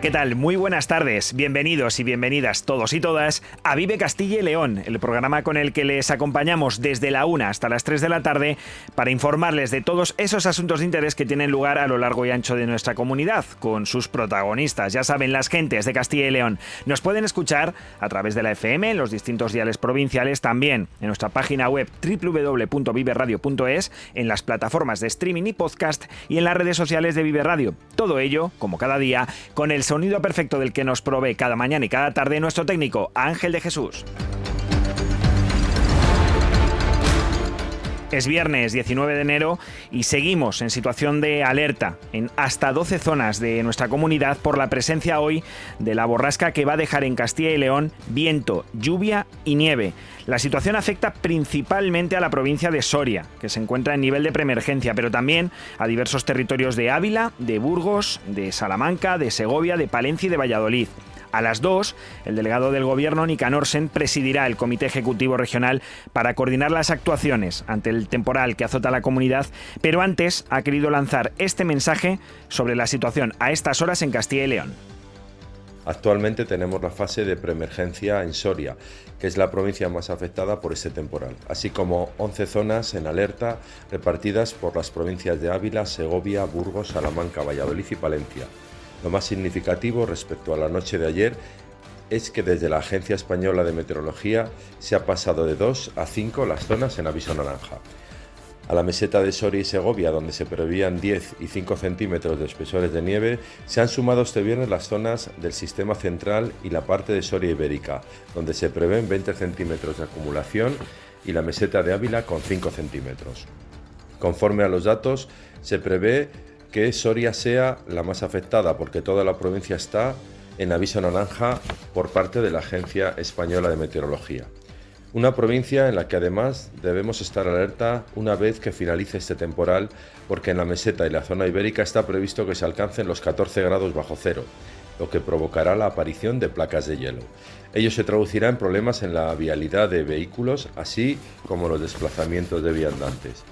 ¿Qué tal? Muy buenas tardes. Bienvenidos y bienvenidas todos y todas a Vive Castilla y León, el programa con el que les acompañamos desde la 1 hasta las 3 de la tarde para informarles de todos esos asuntos de interés que tienen lugar a lo largo y ancho de nuestra comunidad, con sus protagonistas, ya saben, las gentes de Castilla y León. Nos pueden escuchar a través de la FM en los distintos diales provinciales, también en nuestra página web www.viveradio.es, en las plataformas de streaming y podcast y en las redes sociales de Vive Radio. Todo ello, como cada día, con el sonido perfecto del que nos provee cada mañana y cada tarde nuestro técnico Ángel de Jesús. Es viernes 19 de enero y seguimos en situación de alerta en hasta 12 zonas de nuestra comunidad por la presencia hoy de la borrasca que va a dejar en Castilla y León viento, lluvia y nieve. La situación afecta principalmente a la provincia de Soria, que se encuentra en nivel de preemergencia, pero también a diversos territorios de Ávila, de Burgos, de Salamanca, de Segovia, de Palencia y de Valladolid. A las 2, el delegado del gobierno, Nicanorsen, presidirá el Comité Ejecutivo Regional para coordinar las actuaciones ante el temporal que azota la comunidad, pero antes ha querido lanzar este mensaje sobre la situación a estas horas en Castilla y León. Actualmente tenemos la fase de preemergencia en Soria, que es la provincia más afectada por este temporal, así como 11 zonas en alerta repartidas por las provincias de Ávila, Segovia, Burgos, Salamanca, Valladolid y Palencia. Lo más significativo respecto a la noche de ayer es que desde la Agencia Española de Meteorología se ha pasado de 2 a 5 las zonas en aviso naranja. A la meseta de Soria y Segovia, donde se prevían 10 y 5 centímetros de espesores de nieve, se han sumado este viernes las zonas del sistema central y la parte de Soria Ibérica, donde se prevén 20 centímetros de acumulación y la meseta de Ávila con 5 centímetros. Conforme a los datos, se prevé que Soria sea la más afectada porque toda la provincia está en aviso naranja por parte de la Agencia Española de Meteorología. Una provincia en la que además debemos estar alerta una vez que finalice este temporal, porque en la meseta y la zona ibérica está previsto que se alcancen los 14 grados bajo cero, lo que provocará la aparición de placas de hielo. Ello se traducirá en problemas en la vialidad de vehículos, así como los desplazamientos de viandantes.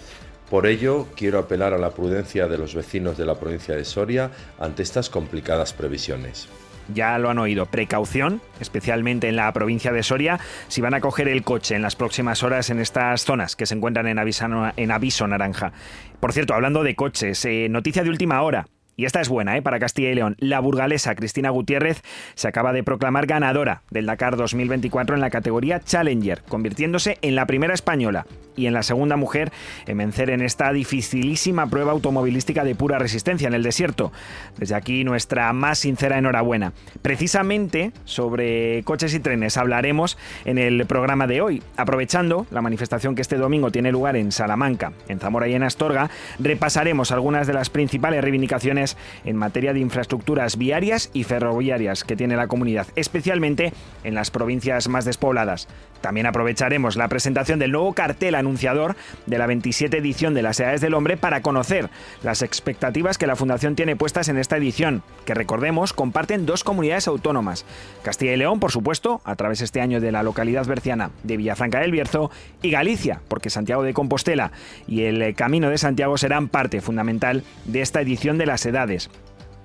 Por ello, quiero apelar a la prudencia de los vecinos de la provincia de Soria ante estas complicadas previsiones ya lo han oído, precaución, especialmente en la provincia de Soria, si van a coger el coche en las próximas horas en estas zonas que se encuentran en aviso, en aviso naranja. Por cierto, hablando de coches, eh, noticia de última hora. Y esta es buena ¿eh? para Castilla y León. La burgalesa Cristina Gutiérrez se acaba de proclamar ganadora del Dakar 2024 en la categoría Challenger, convirtiéndose en la primera española y en la segunda mujer en vencer en esta dificilísima prueba automovilística de pura resistencia en el desierto. Desde aquí nuestra más sincera enhorabuena. Precisamente sobre coches y trenes hablaremos en el programa de hoy, aprovechando la manifestación que este domingo tiene lugar en Salamanca, en Zamora y en Astorga, repasaremos algunas de las principales reivindicaciones en materia de infraestructuras viarias y ferroviarias que tiene la comunidad, especialmente en las provincias más despobladas. También aprovecharemos la presentación del nuevo cartel anunciador de la 27 edición de las Edades del Hombre para conocer las expectativas que la Fundación tiene puestas en esta edición, que recordemos comparten dos comunidades autónomas, Castilla y León, por supuesto, a través este año de la localidad berciana de Villafranca del Bierzo, y Galicia, porque Santiago de Compostela y el Camino de Santiago serán parte fundamental de esta edición de las Edades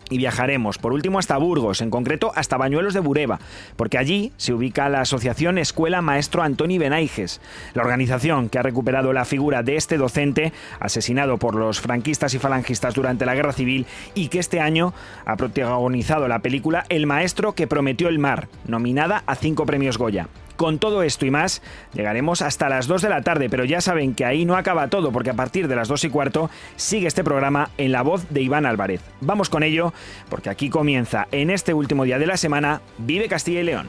y viajaremos por último hasta Burgos, en concreto hasta Bañuelos de Bureba, porque allí se ubica la Asociación Escuela Maestro Antoni Benaiges, la organización que ha recuperado la figura de este docente asesinado por los franquistas y falangistas durante la Guerra Civil y que este año ha protagonizado la película El Maestro que prometió el mar, nominada a cinco premios Goya. Con todo esto y más, llegaremos hasta las 2 de la tarde, pero ya saben que ahí no acaba todo, porque a partir de las 2 y cuarto sigue este programa en la voz de Iván Álvarez. Vamos con ello, porque aquí comienza, en este último día de la semana, Vive Castilla y León.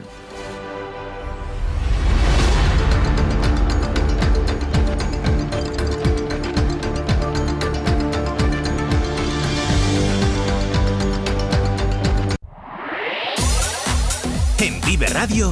Vive Radio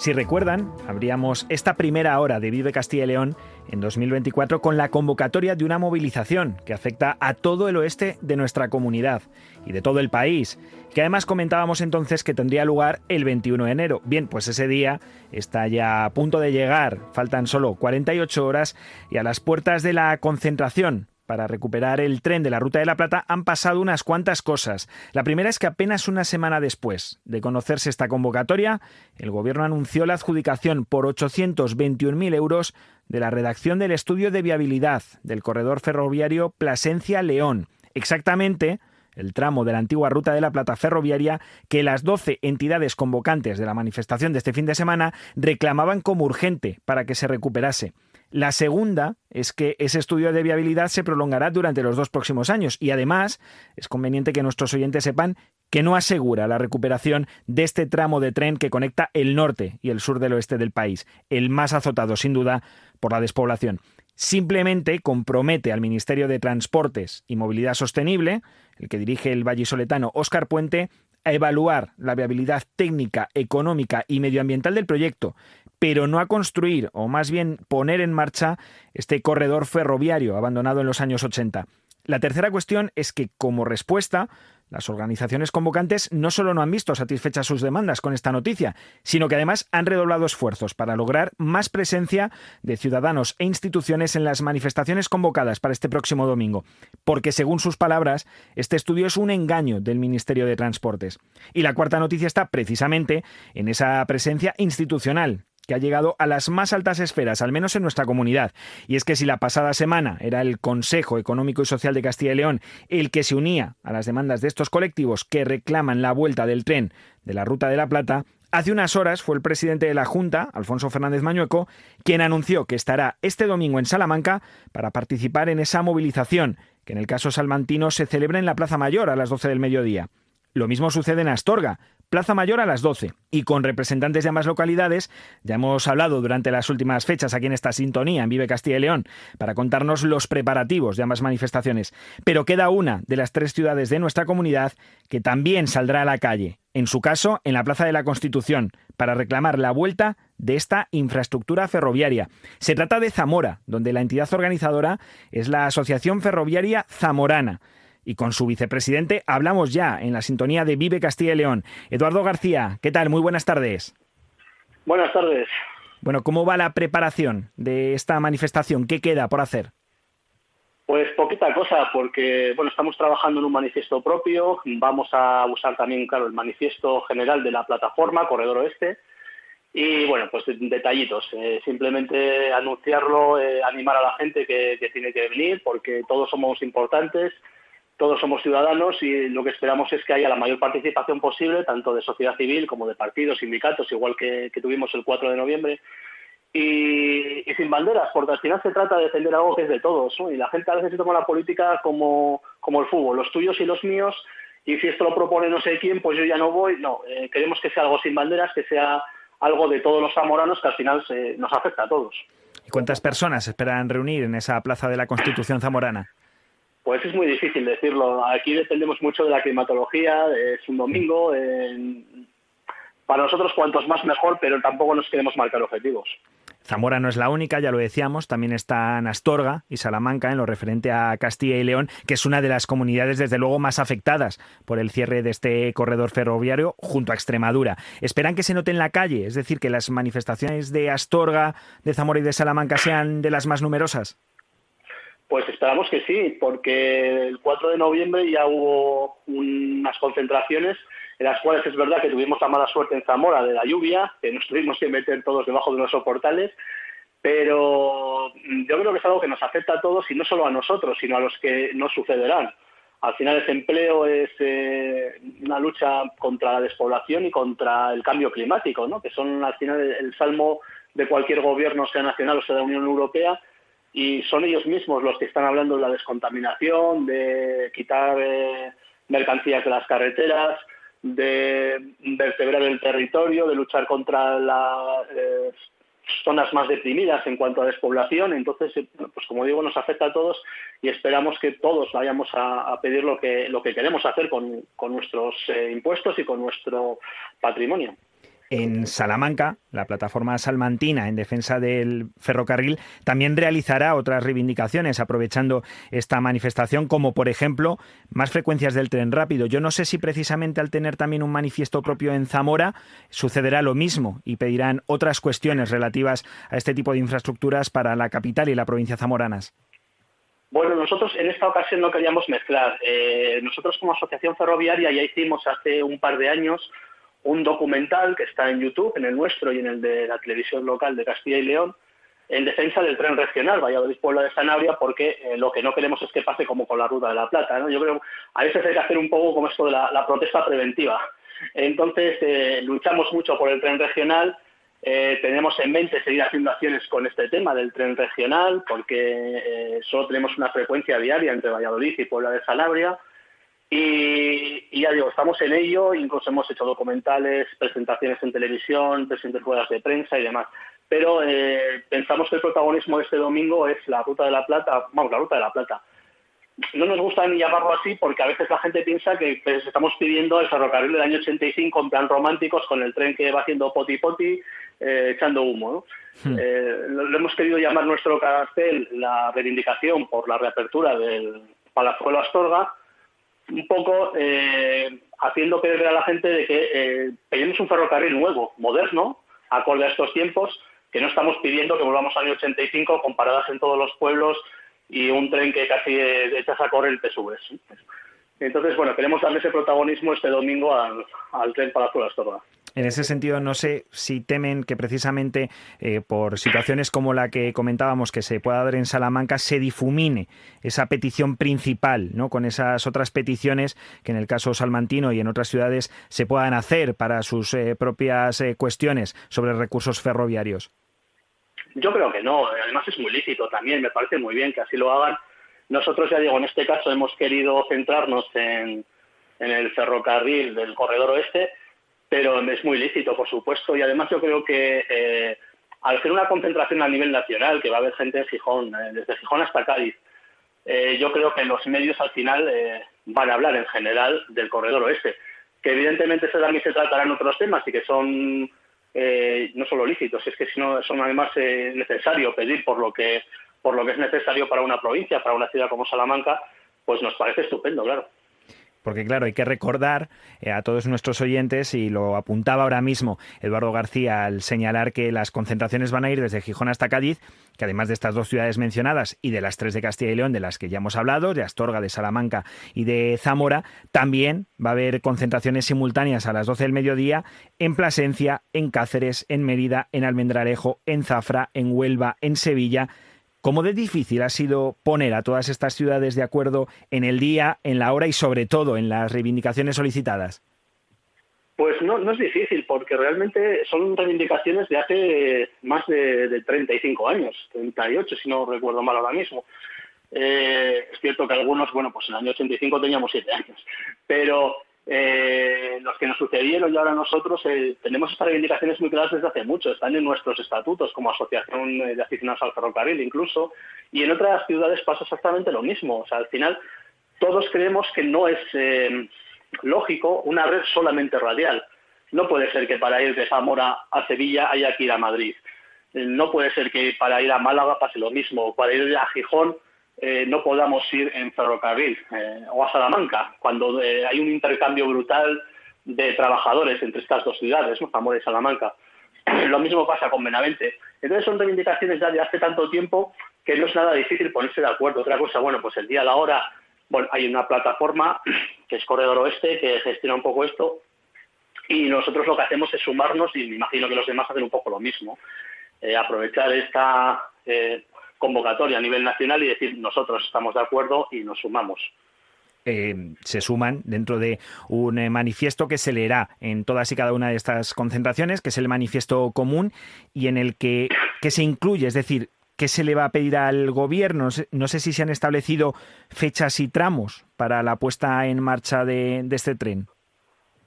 Si recuerdan, abríamos esta primera hora de Vive Castilla y León en 2024 con la convocatoria de una movilización que afecta a todo el oeste de nuestra comunidad y de todo el país, que además comentábamos entonces que tendría lugar el 21 de enero. Bien, pues ese día está ya a punto de llegar, faltan solo 48 horas y a las puertas de la concentración para recuperar el tren de la Ruta de la Plata han pasado unas cuantas cosas. La primera es que apenas una semana después de conocerse esta convocatoria, el Gobierno anunció la adjudicación por 821.000 euros de la redacción del estudio de viabilidad del corredor ferroviario Plasencia-León. Exactamente el tramo de la antigua ruta de la Plata ferroviaria que las 12 entidades convocantes de la manifestación de este fin de semana reclamaban como urgente para que se recuperase. La segunda es que ese estudio de viabilidad se prolongará durante los dos próximos años y además es conveniente que nuestros oyentes sepan que no asegura la recuperación de este tramo de tren que conecta el norte y el sur del oeste del país, el más azotado sin duda por la despoblación. Simplemente compromete al Ministerio de Transportes y Movilidad Sostenible, el que dirige el vallisoletano Óscar Puente, a evaluar la viabilidad técnica, económica y medioambiental del proyecto, pero no a construir, o más bien poner en marcha, este corredor ferroviario abandonado en los años 80. La tercera cuestión es que, como respuesta, las organizaciones convocantes no solo no han visto satisfechas sus demandas con esta noticia, sino que además han redoblado esfuerzos para lograr más presencia de ciudadanos e instituciones en las manifestaciones convocadas para este próximo domingo, porque según sus palabras, este estudio es un engaño del Ministerio de Transportes. Y la cuarta noticia está precisamente en esa presencia institucional, que ha llegado a las más altas esferas, al menos en nuestra comunidad. Y es que si la pasada semana era el Consejo Económico y Social de Castilla y León el que se unía a las demandas de estos colectivos que reclaman la vuelta del tren de la Ruta de la Plata, Hace unas horas fue el presidente de la Junta, Alfonso Fernández Mañueco, quien anunció que estará este domingo en Salamanca para participar en esa movilización, que en el caso salmantino se celebra en la Plaza Mayor a las 12 del mediodía. Lo mismo sucede en Astorga, Plaza Mayor a las 12. Y con representantes de ambas localidades, ya hemos hablado durante las últimas fechas aquí en esta sintonía en Vive Castilla y León, para contarnos los preparativos de ambas manifestaciones. Pero queda una de las tres ciudades de nuestra comunidad que también saldrá a la calle, en su caso en la Plaza de la Constitución, para reclamar la vuelta de esta infraestructura ferroviaria. Se trata de Zamora, donde la entidad organizadora es la Asociación Ferroviaria Zamorana y con su vicepresidente hablamos ya en la sintonía de Vive Castilla y León. Eduardo García, ¿qué tal? Muy buenas tardes. Buenas tardes. Bueno, ¿cómo va la preparación de esta manifestación? ¿Qué queda por hacer? Pues poquita cosa, porque bueno, estamos trabajando en un manifiesto propio, vamos a usar también, claro, el manifiesto general de la plataforma Corredor Oeste, y bueno, pues detallitos, eh, simplemente anunciarlo, eh, animar a la gente que, que tiene que venir, porque todos somos importantes, todos somos ciudadanos y lo que esperamos es que haya la mayor participación posible, tanto de sociedad civil como de partidos, sindicatos, igual que, tuvimos el 4 de noviembre, y, sin banderas, porque al final se trata de defender algo que es de todos, y la gente a veces se toma la política como, como el fútbol, los tuyos y los míos, y si esto lo propone no sé quién, pues yo ya no voy, no, eh, queremos que sea algo sin banderas, que sea algo de todos los zamoranos que al final se, nos afecta a todos. ¿Y cuántas personas esperan reunir en esa plaza de la Constitución zamorana? Pues es muy difícil decirlo. Aquí dependemos mucho de la climatología, es un domingo. Para nosotros cuantos más mejor, pero tampoco nos queremos marcar objetivos. Zamora no es la única, ya lo decíamos, también están Astorga y Salamanca en lo referente a Castilla y León, que es una de las comunidades desde luego más afectadas por el cierre de este corredor ferroviario junto a Extremadura. ¿Esperan que se note en la calle? Es decir, que las manifestaciones de Astorga, de Zamora y de Salamanca sean de las más numerosas. Pues esperamos que sí, porque el 4 de noviembre ya hubo unas concentraciones en las cuales es verdad que tuvimos la mala suerte en Zamora de la lluvia, que nos tuvimos que meter todos debajo de los soportales, pero yo creo que es algo que nos afecta a todos y no solo a nosotros, sino a los que no sucederán. Al final, el empleo es eh, una lucha contra la despoblación y contra el cambio climático, ¿no? que son al final el, salmo de cualquier gobierno, sea nacional o sea de la Unión Europea, y son ellos mismos los que están hablando de la descontaminación, de quitar eh, mercancías de las carreteras, de vertebrar el territorio, de luchar contra las eh, zonas más deprimidas en cuanto a despoblación. Entonces, eh, pues como digo, nos afecta a todos y esperamos que todos vayamos a, pedir lo que, lo que queremos hacer con, nuestros eh, impuestos y con nuestro patrimonio. En Salamanca, la plataforma salmantina en defensa del ferrocarril también realizará otras reivindicaciones aprovechando esta manifestación, como por ejemplo más frecuencias del tren rápido. Yo no sé si precisamente al tener también un manifiesto propio en Zamora sucederá lo mismo y pedirán otras cuestiones relativas a este tipo de infraestructuras para la capital y la provincia zamoranas. Bueno, nosotros en esta ocasión no queríamos mezclar. Eh, nosotros como asociación ferroviaria ya hicimos hace un par de años un documental que está en YouTube, en el nuestro y en el de la televisión local de Castilla y León, en defensa del tren regional Valladolid-Puebla de Sanabria, porque eh, lo que no queremos es que pase como con la Ruta de la Plata. ¿no? Yo creo a veces hay que hacer un poco como esto de la, protesta preventiva. Entonces, eh, luchamos mucho por el tren regional. Eh, tenemos en mente seguir haciendo acciones con este tema del tren regional, porque solo tenemos una frecuencia diaria entre Valladolid y Puebla de Sanabria. Y, ya digo, estamos en ello, incluso hemos hecho documentales, presentaciones en televisión, presentes ruedas de prensa y demás. Pero eh, pensamos que el protagonismo de este domingo es la Ruta de la Plata, vamos, la Ruta de la Plata. No nos gusta ni llamarlo así porque a veces la gente piensa que pues, estamos pidiendo el ferrocarril del año 85 en plan románticos con el tren que va haciendo poti poti, eh, echando humo. ¿no? Hmm. Eh, lo, hemos querido llamar nuestro cartel la reivindicación por la reapertura del Palazuelo Astorga, un poco eh, haciendo creer a la gente de que eh, pedimos un ferrocarril nuevo, moderno, acorde a estos tiempos, que no estamos pidiendo que volvamos al año 85 con paradas en todos los pueblos y un tren que casi echas a correr y te. Entonces, bueno, queremos darle ese protagonismo este domingo al, al tren para la Astorga. En ese sentido, no sé si temen que precisamente eh, por situaciones como la que comentábamos que se pueda dar en Salamanca se difumine esa petición principal, ¿no? Con esas otras peticiones que en el caso salmantino y en otras ciudades se puedan hacer para sus eh, propias eh, cuestiones sobre recursos ferroviarios. Yo creo que no. Además es muy lícito también. Me parece muy bien que así lo hagan. Nosotros ya digo, en este caso hemos querido centrarnos en, en el ferrocarril del corredor oeste pero es muy lícito, por supuesto, y además yo creo que eh, al hacer una concentración a nivel nacional, que va a haber gente en Gijón, eh, desde Gijón hasta Cádiz, eh, yo creo que los medios al final van a hablar en general del corredor oeste, que evidentemente se también se tratarán otros temas y que son no solo lícitos, es que si no son además necesario pedir por lo que por lo que es necesario para una provincia, para una ciudad como Salamanca, pues nos parece estupendo, claro. Porque claro, hay que recordar eh, a todos nuestros oyentes, y lo apuntaba ahora mismo Eduardo García al señalar que las concentraciones van a ir desde Gijón hasta Cádiz, que además de estas dos ciudades mencionadas y de las tres de Castilla y León, de las que ya hemos hablado, de Astorga, de Salamanca y de Zamora, también va a haber concentraciones simultáneas a las 12 del mediodía en Plasencia, en Cáceres, en Mérida, en Almendralejo, en Zafra, en Huelva, en Sevilla, ¿Cómo de difícil ha sido poner a todas estas ciudades de acuerdo en el día, en la hora y sobre todo en las reivindicaciones solicitadas? Pues no, no es difícil, porque realmente son reivindicaciones de hace más de, 35 años, 38 si no recuerdo mal ahora mismo. Eh, es cierto que algunos, bueno, pues en el año 85 teníamos 7 años, pero eh, los que nos sucedieron y ahora nosotros eh, tenemos estas reivindicaciones muy claras desde hace mucho, están en nuestros estatutos como asociación de aficionados al ferrocarril incluso, y en otras ciudades pasa exactamente lo mismo. O sea, al final todos creemos que no es eh, lógico una red solamente radial. No puede ser que para ir de Zamora a Sevilla haya que ir a Madrid. No puede ser que para ir a Málaga pase lo mismo, para ir a Gijón eh, no podamos ir en ferrocarril eh, o a Salamanca, cuando eh, hay un intercambio brutal de trabajadores entre estas dos ciudades, ¿no? Zamora y Salamanca. Lo mismo pasa con Benavente. Entonces son reivindicaciones ya de hace tanto tiempo que no es nada difícil ponerse de acuerdo. Otra cosa, bueno, pues el día a la hora, bueno, hay una plataforma que es Corredor Oeste que gestiona un poco esto Y nosotros lo que hacemos es sumarnos y me imagino que los demás hacen un poco lo mismo. Eh, aprovechar esta eh, convocatoria a nivel nacional y decir nosotros estamos de acuerdo y nos sumamos. Eh, se suman dentro de un manifiesto que se leerá en todas y cada una de estas concentraciones, que es el manifiesto común y en el que, que se incluye, es decir, ¿qué se le va a pedir al gobierno? No sé, si se han establecido fechas y tramos para la puesta en marcha de, este tren.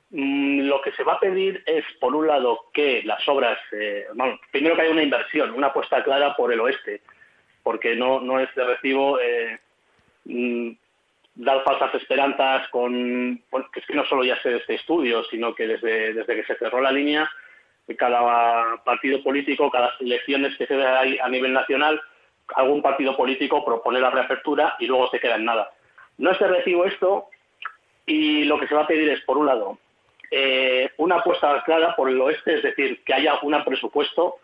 Mm, lo que se va a pedir es, por un lado, que las obras, bueno, primero que haya una inversión, una apuesta clara por el oeste, porque no, no es de recibo eh, mm, dar falsas esperanzas con, que es que no solo ya sé de este estudio, sino que desde, desde que se cerró la línea, cada partido político, cada elecciones que se ahí a nivel nacional, algún partido político propone la reapertura y luego se queda en nada. No es de recibo esto y lo que se va a pedir es, por un lado, eh, una apuesta clara por el oeste, es decir, que haya un presupuesto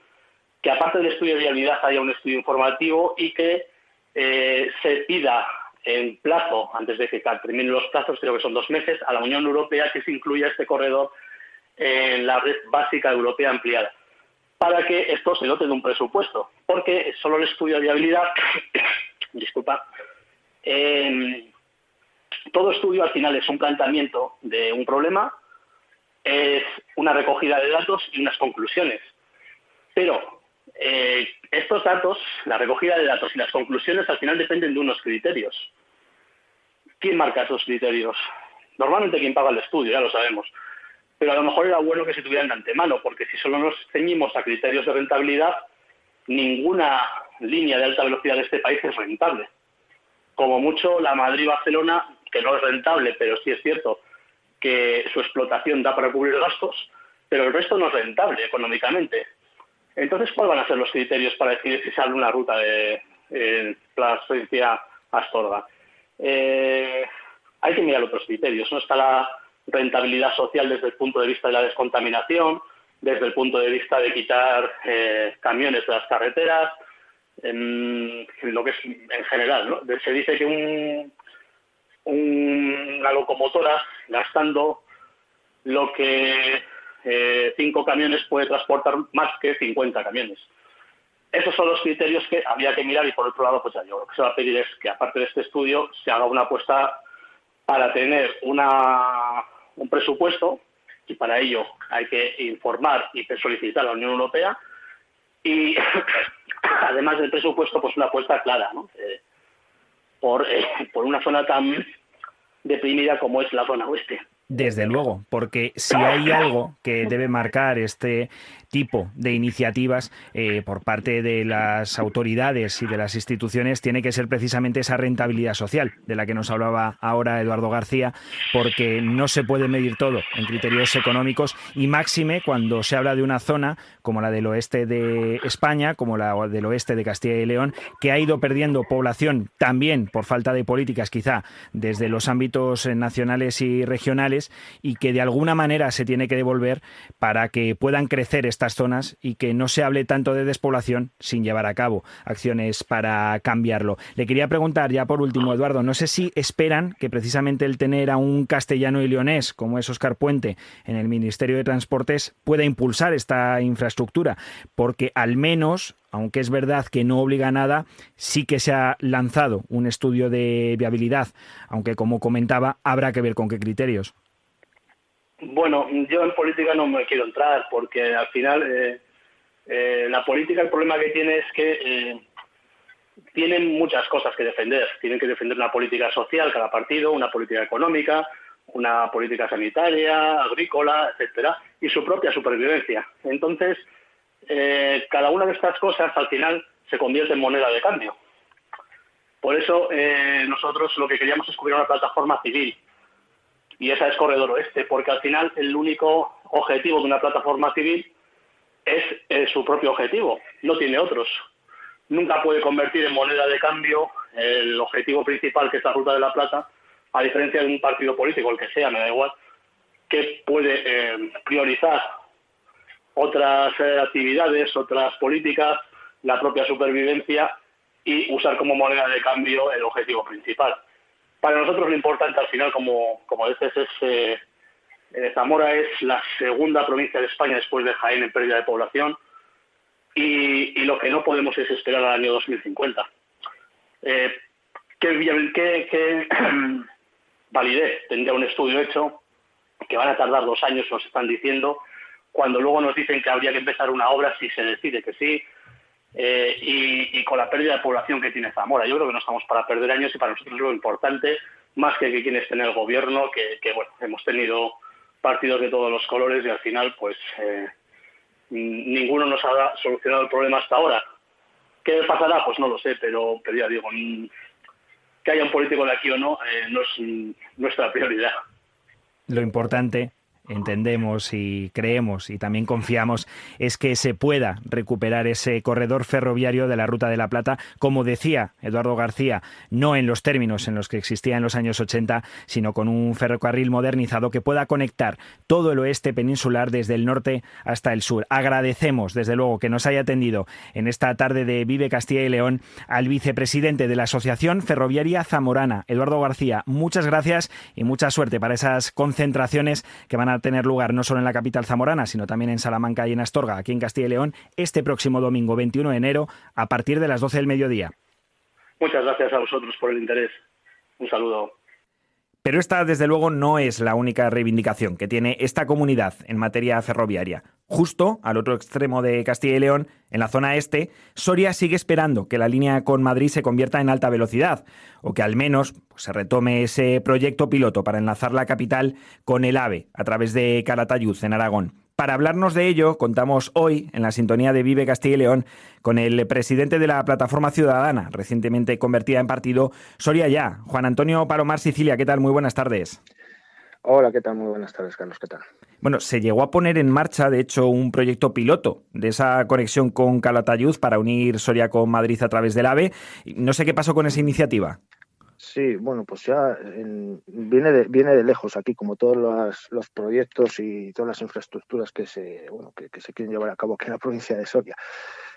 que aparte del estudio de viabilidad haya un estudio informativo y que eh, se pida en plazo, antes de que terminen los plazos, creo que son dos meses, a la Unión Europea que se incluya este corredor en la red básica europea ampliada, para que esto se dote de un presupuesto, porque solo el estudio de viabilidad, disculpa, todo estudio al final es un planteamiento de un problema, es una recogida de datos y unas conclusiones. Pero eh, estos datos, la recogida de datos y las conclusiones al final dependen de unos criterios. ¿Quién marca esos criterios? Normalmente quien paga el estudio, ya lo sabemos. Pero a lo mejor era bueno que se tuvieran de antemano, porque si solo nos ceñimos a criterios de rentabilidad, ninguna línea de alta velocidad de este país es rentable. Como mucho la Madrid-Barcelona, que no es rentable, pero sí es cierto que su explotación da para cubrir gastos, pero el resto no es rentable económicamente. Entonces, ¿cuáles van a ser los criterios para decidir si sale una ruta de eh, Plasencia Astorga? Eh, hay que mirar otros criterios. ¿no? Está la rentabilidad social desde el punto de vista de la descontaminación, desde el punto de vista de quitar eh, camiones de las carreteras, en, lo que es en general. ¿no? Se dice que un, una locomotora gastando lo que eh, cinco camiones puede transportar más que 50 camiones. Esos son los criterios que había que mirar y por otro lado, pues yo lo que se va a pedir es que aparte de este estudio se haga una apuesta para tener una, un presupuesto y para ello hay que informar y solicitar a la Unión Europea y además del presupuesto pues una apuesta clara ¿no? Eh, por, eh, por una zona tan deprimida como es la zona oeste. Desde luego, porque si hay algo que debe marcar este tipo de iniciativas eh, por parte de las autoridades y de las instituciones tiene que ser precisamente esa rentabilidad social de la que nos hablaba ahora Eduardo García, porque no se puede medir todo en criterios económicos y máxime cuando se habla de una zona como la del oeste de España, como la del oeste de Castilla y León, que ha ido perdiendo población también por falta de políticas quizá desde los ámbitos nacionales y regionales y que de alguna manera se tiene que devolver para que puedan crecer estas zonas y que no se hable tanto de despoblación sin llevar a cabo acciones para cambiarlo. Le quería preguntar ya por último, Eduardo, no sé si esperan que precisamente el tener a un castellano y leonés como es Oscar Puente en el Ministerio de Transportes pueda impulsar esta infraestructura, porque al menos aunque es verdad que no obliga a nada, sí que se ha lanzado un estudio de viabilidad, aunque como comentaba, habrá que ver con qué criterios. Bueno, yo en política no me quiero entrar porque al final eh, eh, la política el problema que tiene es que eh, tienen muchas cosas que defender. Tienen que defender una política social cada partido, una política económica, una política sanitaria, agrícola, etcétera, y su propia supervivencia. Entonces, cada una de estas cosas al final se convierte en moneda de cambio. Por eso nosotros lo que queríamos es cubrir una plataforma civil y esa es Corredor Oeste, porque al final el único objetivo de una plataforma civil es, su propio objetivo, no tiene otros. Nunca puede convertir en moneda de cambio el objetivo principal, que es la Ruta de la Plata, a diferencia de un partido político, el que sea, me da igual, que puede eh, priorizar otras eh, actividades, otras políticas, la propia supervivencia y usar como moneda de cambio el objetivo principal para nosotros lo importante al final, como, como dices, es eh, Zamora es la segunda provincia de España después de Jaén en pérdida de población y, lo que no podemos es esperar al año 2050. Eh, ¿qué, qué validez tendría un estudio hecho que van a tardar dos años, nos están diciendo, cuando luego nos dicen que habría que empezar una obra si se decide que sí, eh, y, con la pérdida de población que tiene Zamora. Yo creo que no estamos para perder años y para nosotros lo importante, más que que quienes en el gobierno, que, bueno, hemos tenido partidos de todos los colores y al final, pues eh, ninguno nos ha solucionado el problema hasta ahora. ¿Qué pasará? Pues no lo sé, pero, pero ya digo, que haya un político de aquí o no eh, no es nuestra prioridad. Lo importante entendemos y creemos y también confiamos es que se pueda recuperar ese corredor ferroviario de la Ruta de la Plata, como decía Eduardo García, no en los términos en los que existía en los años 80, sino con un ferrocarril modernizado que pueda conectar todo el oeste peninsular desde el norte hasta el sur. Agradecemos, desde luego, que nos haya atendido en esta tarde de Vive Castilla y León al vicepresidente de la Asociación Ferroviaria Zamorana, Eduardo García. Muchas gracias y mucha suerte para esas concentraciones que van a tener lugar no solo en la capital zamorana, sino también en Salamanca y en Astorga, aquí en Castilla y León, este próximo domingo 21 de enero, a partir de las 12 del mediodía. Muchas gracias a vosotros por el interés. Un saludo. Pero esta, desde luego, no es la única reivindicación que tiene esta comunidad en materia ferroviaria. Justo al otro extremo de Castilla y León, en la zona este, Soria sigue esperando que la línea con Madrid se convierta en alta velocidad, o que al menos pues, se retome ese proyecto piloto para enlazar la capital con el AVE a través de Calatayud, en Aragón. Para hablarnos de ello, contamos hoy, en la sintonía de Vive Castilla y León, con el presidente de la Plataforma Ciudadana, recientemente convertida en partido, Soria Ya, Juan Antonio Palomar Sicilia. ¿Qué tal? Muy buenas tardes. Hola, ¿qué tal? Muy buenas tardes, Carlos. ¿Qué tal? Bueno, se llegó a poner en marcha, de hecho, un proyecto piloto de esa conexión con Calatayud para unir Soria con Madrid a través del AVE. No sé qué pasó con esa iniciativa. Sí, bueno, pues ya viene, de, viene de lejos aquí, como todos los, proyectos y todas las infraestructuras que se, bueno, que, se quieren llevar a cabo aquí en la provincia de Soria.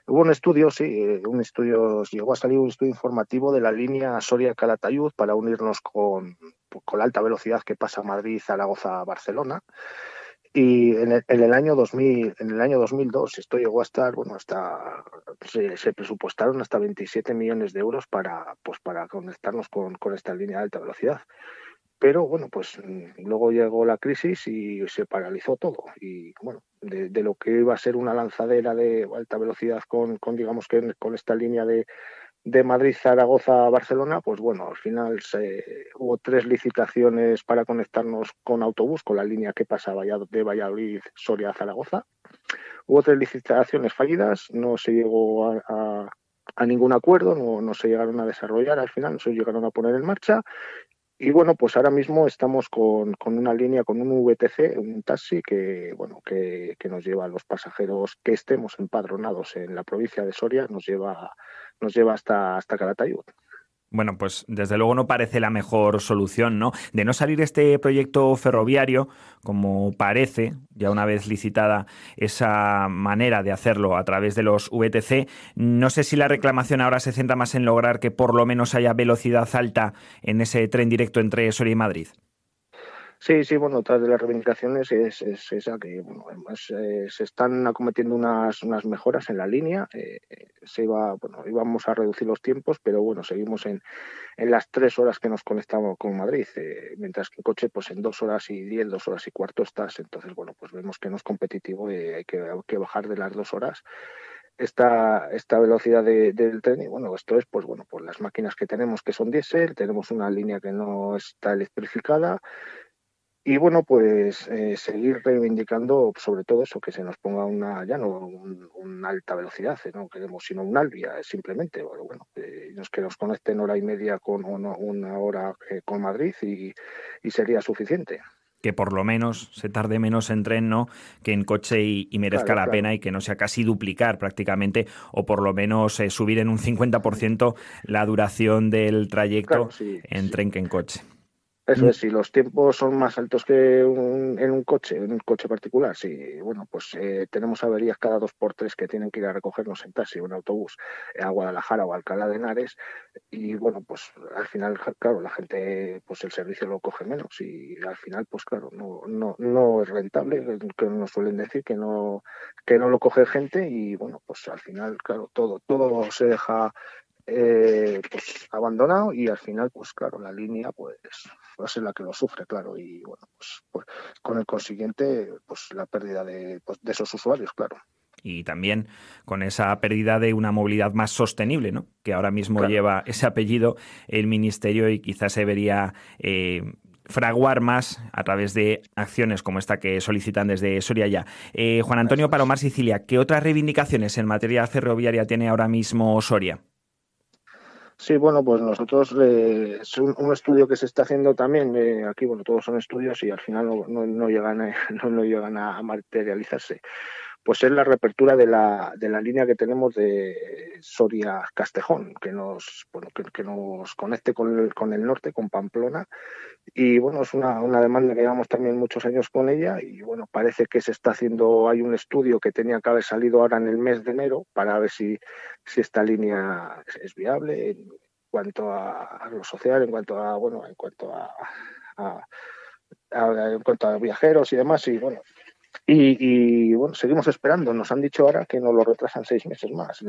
Hubo un estudio, sí, eh, un estudio, llegó a salir un estudio informativo de la línea Soria-Calatayud para unirnos con, con la alta velocidad que pasa Madrid-Zaragoza-Barcelona. Y en el, año 2000, en el año 2002 esto llegó a estar, bueno, hasta se, presupuestaron hasta 27 millones de euros para, pues, para conectarnos con, con esta línea de alta velocidad. Pero bueno, pues mm, luego llegó la crisis y se paralizó todo. Y bueno, de, de lo que iba a ser una lanzadera de alta velocidad con, con digamos que con esta línea de, de Madrid, Zaragoza, Barcelona, pues bueno, al final hubo tres licitaciones para conectarnos con autobús, con la línea que pasa de Valladolid, Soria, Zaragoza. Hubo tres licitaciones fallidas, no se llegó a, ningún acuerdo, no, no, se llegaron a desarrollar al final, no se llegaron a poner en marcha y bueno, pues ahora mismo estamos con, una línea, con un VTC, un taxi que, bueno, que, nos lleva a los pasajeros que estemos empadronados en la provincia de Soria, nos lleva, nos lleva hasta, hasta Calatayud. Bueno, pues desde luego no parece la mejor solución, ¿no? De no salir este proyecto ferroviario, como parece, ya una vez licitada esa manera de hacerlo a través de los VTC, no sé si la reclamación ahora se centra más en lograr que por lo menos haya velocidad alta en ese tren directo entre Soria y Madrid. Sí, sí, bueno, otra de las reivindicaciones es, esa que, bueno, además eh, se están acometiendo unas, unas mejoras en la línea. Eh, se iba, bueno, íbamos a reducir los tiempos, pero bueno, seguimos en, en las tres horas que nos conectamos con Madrid, eh, mientras que en coche, pues en dos horas y diez, dos horas y cuarto estás. Entonces, bueno, pues vemos que no es competitivo y hay que, hay que bajar de las dos horas esta, esta velocidad del tren y bueno, esto es pues bueno, pues las máquinas que tenemos que son diésel, tenemos una línea que no está electrificada, y bueno, pues eh, seguir reivindicando sobre todo eso, que se nos ponga una, ya no una alta velocidad, eh, no queremos sino un alvia, simplemente, bueno, bueno eh, que nos conecten hora y media con una, hora con Madrid y, sería suficiente que por lo menos se tarde menos en tren, ¿no? Que en coche y, merezca la pena y que no sea casi duplicar prácticamente o por lo menos subir en un 50% la duración del trayecto en tren que en coche. Eso es, si los tiempos son más altos que en un coche, en un coche particular, si, bueno, pues eh, tenemos averías cada dos por tres que tienen que ir a recogernos en taxi o en autobús a Guadalajara o Alcalá de Henares, y bueno, pues al final, claro, la gente, pues el servicio lo coge menos y al final, pues claro, no, no, no es rentable, que nos suelen decir que no, que no lo coge gente y bueno, pues al final, claro, todo, todo se deja eh, pues abandonado y al final, pues claro, la línea pues va a ser la que lo sufre, claro, y bueno, pues, pues con el consiguiente, pues la pérdida de, pues, de esos usuarios, claro y también con esa pérdida de una movilidad más sostenible, ¿no? que ahora mismo lleva ese apellido el Ministerio y quizás se debería eh, fraguar más a través de acciones como esta que solicitan desde Soria ya. Eh, Juan Antonio Palomar Sicilia, ¿qué otras reivindicaciones en materia ferroviaria tiene ahora mismo Soria? Sí, bueno, pues nosotros eh, es un, estudio que se está haciendo también. Eh, aquí, bueno, todos son estudios y al final no, llegan, a, no, llegan a materializarse pues es la reapertura de la, de la línea que tenemos de Soria-Castejón, que nos, bueno, que, nos conecte con el, con el norte, con Pamplona. Y bueno, es una, una, demanda que llevamos también muchos años con ella y bueno, parece que se está haciendo, hay un estudio que tenía que haber salido ahora en el mes de enero para ver si, si esta línea es viable en cuanto a, lo social, en cuanto a, bueno, en cuanto a, a en cuanto a viajeros y demás. Y bueno, y, bueno, seguimos esperando. Nos han dicho ahora que nos lo retrasan seis meses más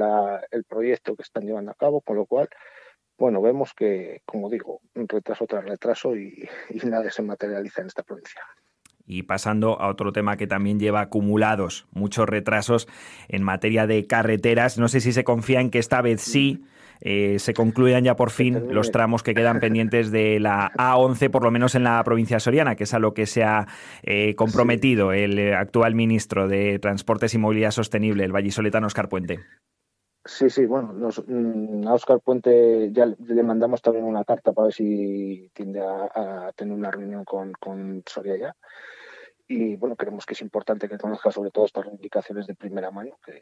el proyecto que están llevando a cabo, con lo cual, bueno, vemos que, como digo, un retraso tras retraso y, y nada se materializa en esta provincia. Y pasando a otro tema que también lleva acumulados muchos retrasos en materia de carreteras, no sé si se confía en que esta vez sí eh, se concluyan ya por fin los tramos que quedan pendientes de la A11, por lo menos en la provincia soriana, que es a lo que se ha eh, comprometido el eh, actual ministro de Transportes y Movilidad Sostenible, el vallisoletano Oscar Puente. Sí, sí, bueno, mm, a Oscar Puente ya le mandamos también una carta para ver si tiende a, tener una reunión con, con Soria ya. Y bueno, creemos que es importante que conozca sobre todo estas reivindicaciones de primera mano, que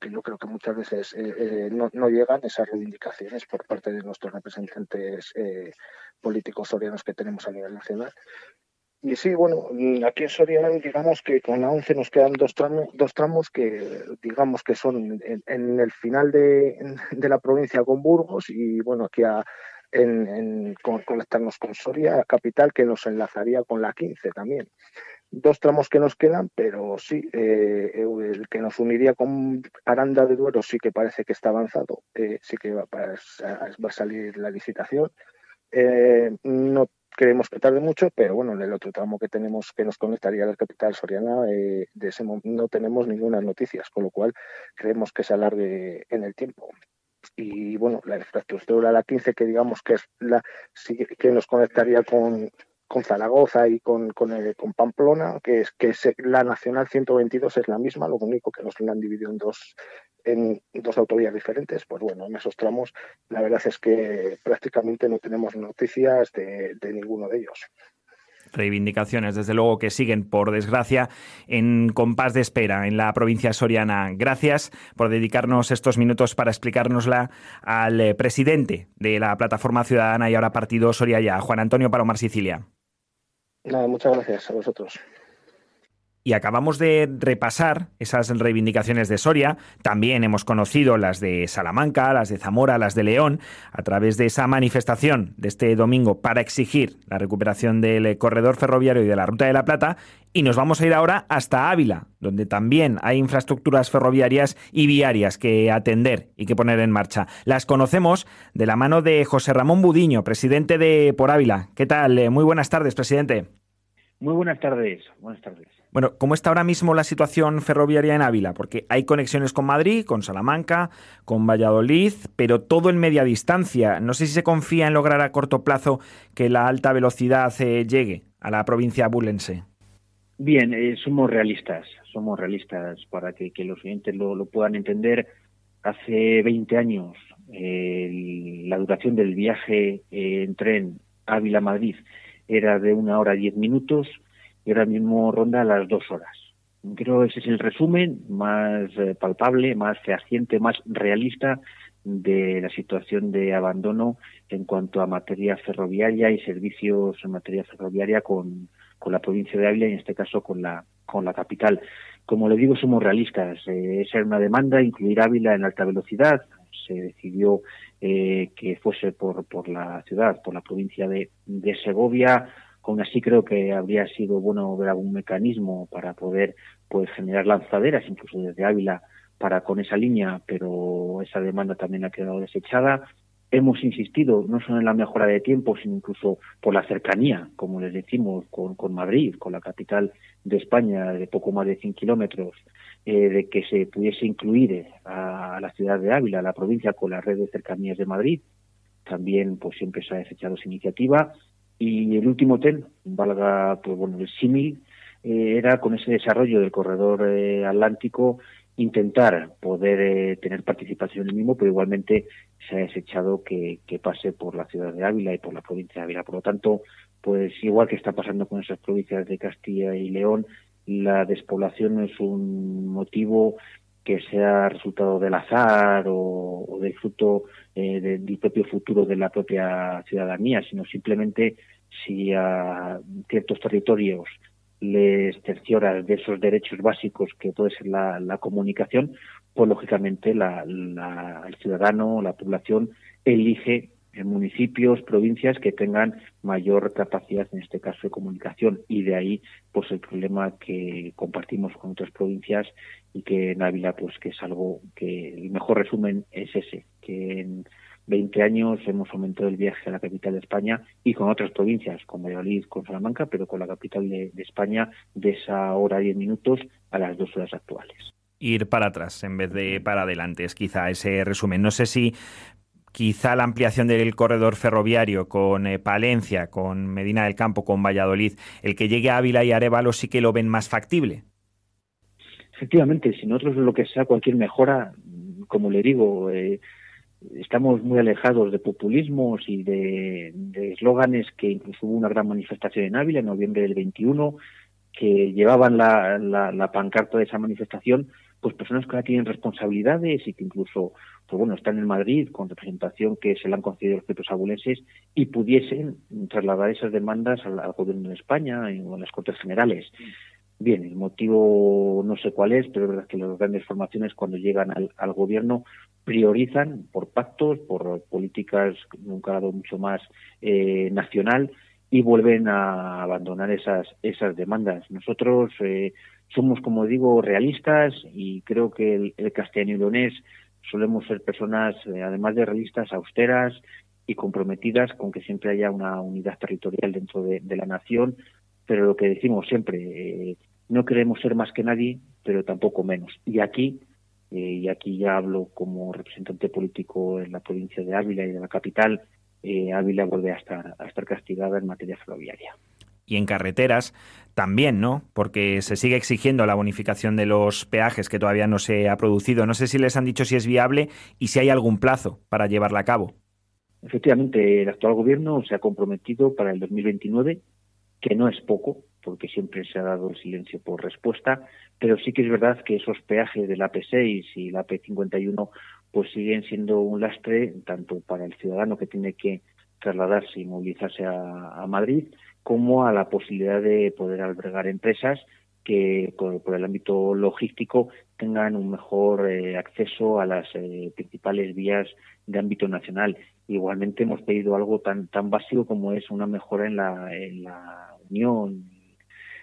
que yo creo que muchas veces eh, eh, no, llegan esas reivindicaciones por parte de nuestros representantes eh, políticos sorianos que tenemos a nivel nacional. Y sí, bueno, aquí en Soria digamos que con la 11 nos quedan dos tramos, dos tramos que digamos que son en, el final de, la provincia con Burgos y bueno, aquí a, en, conectarnos con Soria, capital, que nos enlazaría con la 15 también dos tramos que nos quedan, pero sí, eh, el que nos uniría con Aranda de Duero sí que parece que está avanzado, eh, sí que va, a salir la licitación. Eh, no creemos que tarde mucho, pero bueno, en el otro tramo que tenemos que nos conectaría a la capital soriana, no tenemos ninguna noticias, con lo cual creemos que se alargue en el tiempo y bueno, la infraestructura la 15 que digamos que es la que nos conectaría con, con Zaragoza y con, con, con Pamplona, que es que la Nacional 122 es la misma, lo único que nos la han dividido en dos, en dos autovías diferentes. Pues bueno, en esos tramos la verdad es que prácticamente no tenemos noticias de, de ninguno de ellos reivindicaciones, desde luego que siguen, por desgracia, en compás de espera en la provincia soriana. Gracias por dedicarnos estos minutos para explicárnosla al eh, presidente de la plataforma ciudadana y ahora partido Soria ya, Juan Antonio Palomar Sicilia. Nada, muchas gracias a vosotros y acabamos de repasar esas reivindicaciones de Soria. También hemos conocido las de Salamanca, las de Zamora, las de León, a través de esa manifestación de este domingo para exigir la recuperación del corredor ferroviario y de la Ruta de la Plata. Y nos vamos a ir ahora hasta Ávila, donde también hay infraestructuras ferroviarias y viarias que atender y que poner en marcha. Las conocemos de la mano de José Ramón Budiño, presidente de Por Ávila. ¿Qué tal? Eh, muy buenas tardes, presidente. Muy buenas tardes. Buenas tardes. Bueno, ¿cómo está ahora mismo la situación ferroviaria en Ávila? Porque hay conexiones con Madrid, con Salamanca, con Valladolid, pero todo en media distancia. No sé si se confía en lograr a corto plazo que la alta velocidad eh, llegue a la provincia bulense. Bien, eh, somos realistas, somos realistas para que, los oyentes lo, puedan entender. Hace 20 años la duración del viaje en tren Ávila-Madrid era de una hora diez minutos y ahora mismo ronda las dos horas. Creo que ese es el resumen más eh, palpable, más fehaciente, más realista de la situación de abandono en cuanto a materia ferroviaria y servicios en materia ferroviaria con, con la provincia de Ávila y en este caso con la, con la capital. Como le digo, somos realistas. Eh, esa era una demanda, incluir Ávila en alta velocidad. Se decidió eh, que fuese por, por la ciudad, por la provincia de, de Segovia. Aún así creo que habría sido bueno ver algún mecanismo para poder pues generar lanzaderas, incluso desde Ávila, para con esa línea, pero esa demanda también ha quedado desechada. Hemos insistido no solo en la mejora de tiempo, sino incluso por la cercanía, como les decimos, con, Madrid, con la capital de España, de poco más de 100 kilómetros, eh, de que se pudiese incluir a, la ciudad de Ávila, a la provincia, con la red de cercanías de Madrid. También, pues siempre se ha desechado esa iniciativa. Y el último TEN, valga, pues bueno, el símil, eh, era con ese desarrollo del corredor eh, atlántico intentar poder eh, tener participación en el mismo, pero igualmente se ha desechado que, pase por la ciudad de Ávila y por la provincia de Ávila. Por lo tanto, pues igual que está pasando con esas provincias de Castilla y León, la despoblación es un motivo que sea resultado del azar o, del fruto eh, del propio futuro de la propia ciudadanía, sino simplemente si a ciertos territorios les cerciora de esos derechos básicos que puede ser la, comunicación, pues lógicamente la, el ciudadano, la población elige en municipios, provincias que tengan mayor capacidad, en este caso, de comunicación. Y de ahí, pues, el problema que compartimos con otras provincias y que en Ávila, pues, que es algo que el mejor resumen es ese, que en 20 años hemos aumentado el viaje a la capital de España y con otras provincias, con Valladolid, con Salamanca, pero con la capital de, España de esa hora y 10 minutos a las dos horas actuales. Ir para atrás en vez de para adelante es quizá ese resumen. No sé si quizá la ampliación del corredor ferroviario con eh, Palencia, con Medina del Campo, con Valladolid, el que llegue a Ávila y Arevalo sí que lo ven más factible. Efectivamente, si nosotros lo que sea cualquier mejora, como le digo, eh, estamos muy alejados de populismos y de eslóganes que incluso hubo una gran manifestación en Ávila en noviembre del 21 que llevaban la, la, pancarta de esa manifestación pues personas que ahora tienen responsabilidades y que incluso pues bueno están en Madrid con representación que se le han concedido los propios abulenses y pudiesen trasladar esas demandas al, gobierno de España o a las Cortes Generales. Bien, el motivo no sé cuál es, pero es verdad que las grandes formaciones cuando llegan al, gobierno priorizan por pactos, por políticas de un grado mucho más eh, nacional y vuelven a abandonar esas, esas demandas. Nosotros eh, somos, como digo, realistas y creo que el, el castellano y leonés solemos ser personas, eh, además de realistas, austeras y comprometidas con que siempre haya una unidad territorial dentro de la nación pero lo que decimos siempre, eh, no queremos ser más que nadie, pero tampoco menos. Y aquí, eh, y aquí ya hablo como representante político en la provincia de Ávila y de la capital, eh, Ávila vuelve a estar, a estar castigada en materia ferroviaria. Y en carreteras también, ¿no? Porque se sigue exigiendo la bonificación de los peajes que todavía no se ha producido. No sé si les han dicho si es viable y si hay algún plazo para llevarla a cabo. Efectivamente, el actual gobierno se ha comprometido para el 2029 que no es poco, porque siempre se ha dado el silencio por respuesta, pero sí que es verdad que esos peajes de la P6 y la P51 pues siguen siendo un lastre tanto para el ciudadano que tiene que trasladarse y movilizarse a, Madrid, como a la posibilidad de poder albergar empresas que por, el ámbito logístico tengan un mejor eh, acceso a las eh, principales vías de ámbito nacional. Igualmente hemos pedido algo tan tan básico como es una mejora en la unión,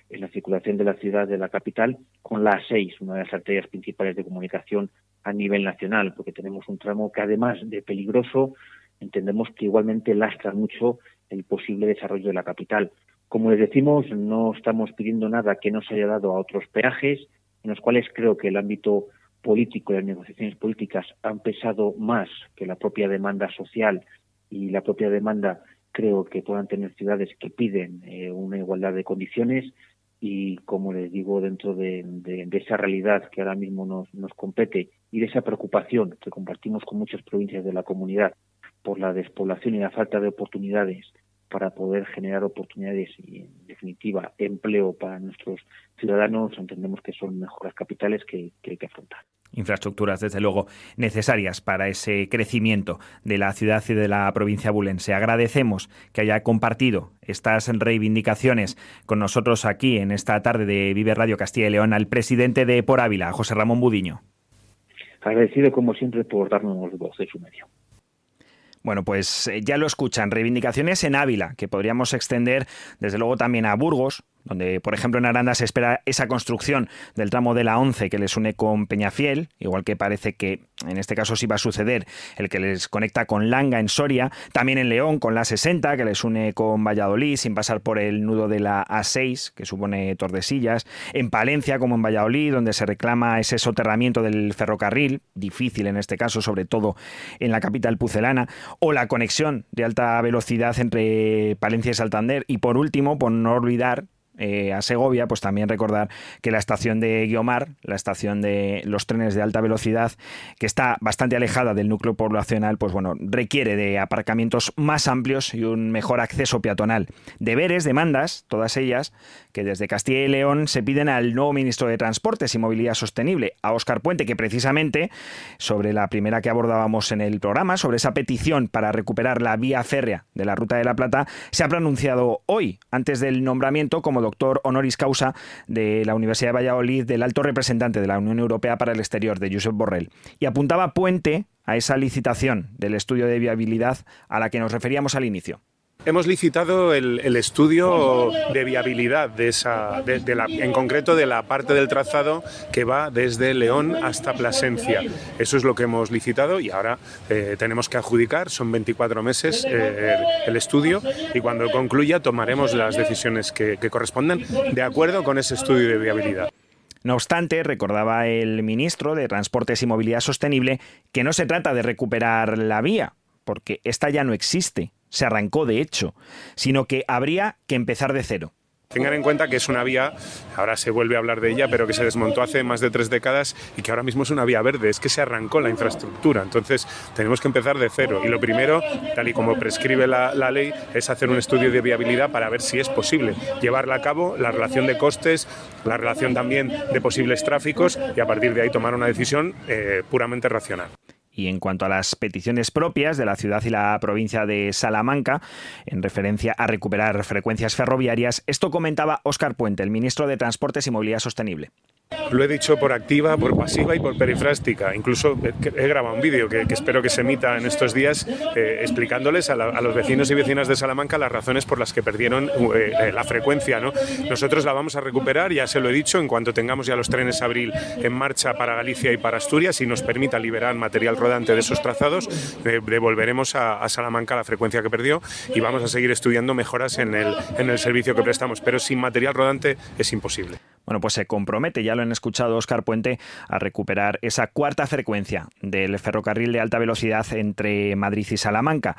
en la circulación de la ciudad de la capital con la A6, una de las arterias principales de comunicación a nivel nacional, porque tenemos un tramo que además de peligroso, entendemos que igualmente lastra mucho el posible desarrollo de la capital. Como les decimos, no estamos pidiendo nada que no se haya dado a otros peajes, en los cuales creo que el ámbito político y las negociaciones políticas han pesado más que la propia demanda social y la propia demanda creo que puedan tener ciudades que piden eh, una igualdad de condiciones y como les digo dentro de, esa realidad que ahora mismo nos, compete y de esa preocupación que compartimos con muchas provincias de la comunidad por la despoblación y la falta de oportunidades para poder generar oportunidades y, en definitiva, empleo para nuestros ciudadanos, entendemos que son mejores capitales que, hay que afrontar. Infraestructuras, desde luego, necesarias para ese crecimiento de la ciudad y de la provincia bulense. Agradecemos que haya compartido estas reivindicaciones con nosotros aquí en esta tarde de Vive Radio Castilla y León al presidente de Por Ávila, José Ramón Budiño. Agradecido, como siempre, por darnos voz de su medio. Bueno, pues eh, ya lo escuchan, reivindicaciones en Ávila, que podríamos extender desde luego también a Burgos, donde, por ejemplo, en Aranda se espera esa construcción del tramo de la 11 que les une con Peñafiel, igual que parece que en este caso sí va a suceder el que les conecta con Langa en Soria, también en León con la 60 que les une con Valladolid sin pasar por el nudo de la A6 que supone Tordesillas, en Palencia como en Valladolid donde se reclama ese soterramiento del ferrocarril, difícil en este caso, sobre todo en la capital pucelana, o la conexión de alta velocidad entre Palencia y Santander. Y por último, por no olvidar eh, a Segovia, pues también recordar que la estación de Guiomar, la estación de los trenes de alta velocidad, que está bastante alejada del núcleo poblacional, pues bueno, requiere de aparcamientos más amplios y un mejor acceso peatonal. Deberes, demandas, todas ellas, que desde Castilla y León se piden al nuevo ministro de Transportes y Movilidad Sostenible, a Óscar Puente, que precisamente sobre la primera que abordábamos en el programa, sobre esa petición para recuperar la vía férrea de la Ruta de la Plata, se ha pronunciado hoy, antes del nombramiento como doctor honoris causa de la Universidad de Valladolid del alto representante de la Unión Europea para el Exterior, de Josep Borrell. Y apuntaba Puente a esa licitación del estudio de viabilidad a la que nos referíamos al inicio. Hemos licitado el, estudio de viabilidad de esa, de, la, en concreto de la parte del trazado que va desde León hasta Plasencia. Eso es lo que hemos licitado y ahora eh, tenemos que adjudicar. Son 24 meses eh, el estudio y cuando concluya tomaremos las decisiones que, que correspondan de acuerdo con ese estudio de viabilidad. No obstante, recordaba el ministro de Transportes y Movilidad Sostenible que no se trata de recuperar la vía, porque esta ya no existe se arrancó de hecho, sino que habría que empezar de cero. Tengan en cuenta que es una vía, ahora se vuelve a hablar de ella, pero que se desmontó hace más de tres décadas y que ahora mismo es una vía verde, es que se arrancó la infraestructura, entonces tenemos que empezar de cero. Y lo primero, tal y como prescribe la, ley, es hacer un estudio de viabilidad para ver si es posible llevarla a cabo, la relación de costes, la relación también de posibles tráficos y a partir de ahí tomar una decisión eh, puramente racional. Y en cuanto a las peticiones propias de la ciudad y la provincia de Salamanca, en referencia a recuperar frecuencias ferroviarias, esto comentaba Óscar Puente, el ministro de Transportes y Movilidad Sostenible. Lo he dicho por activa, por pasiva y por perifrástica. Incluso he grabado un vídeo que, espero que se emita en estos días eh, explicándoles a, los vecinos y vecinas de Salamanca las razones por las que perdieron eh, eh, la frecuencia. ¿no? Nosotros la vamos a recuperar, ya se lo he dicho, en cuanto tengamos ya los trenes abril en marcha para Galicia y para Asturias y nos permita liberar material rodante de esos trazados, devolveremos a, Salamanca la frecuencia que perdió y vamos a seguir estudiando mejoras en el, en el servicio que prestamos. Pero sin material rodante es imposible. Bueno, pues se compromete, ya lo han escuchado Oscar Puente, a recuperar esa cuarta frecuencia del ferrocarril de alta velocidad entre Madrid y Salamanca.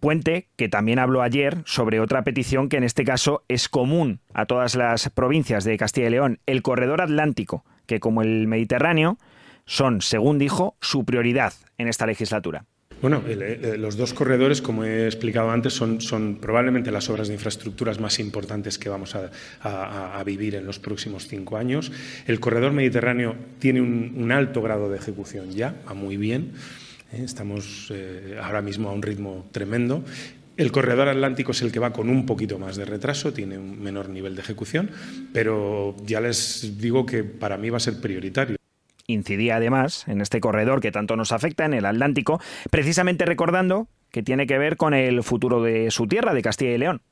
Puente, que también habló ayer sobre otra petición que en este caso es común a todas las provincias de Castilla y León, el corredor atlántico, que como el Mediterráneo son, según dijo, su prioridad en esta legislatura. Bueno, eh, los dos corredores, como he explicado antes, son, son, probablemente las obras de infraestructuras más importantes que vamos a, vivir en los próximos cinco años. El corredor mediterráneo tiene un, alto grado de ejecución ya, va muy bien. ¿eh? Estamos eh, ahora mismo a un ritmo tremendo. El corredor atlántico es el que va con un poquito más de retraso, tiene un menor nivel de ejecución, pero ya les digo que para mí va a ser prioritario. Incidía además en este corredor que tanto nos afecta en el Atlántico, precisamente recordando que tiene que ver con el futuro de su tierra, de Castilla y León.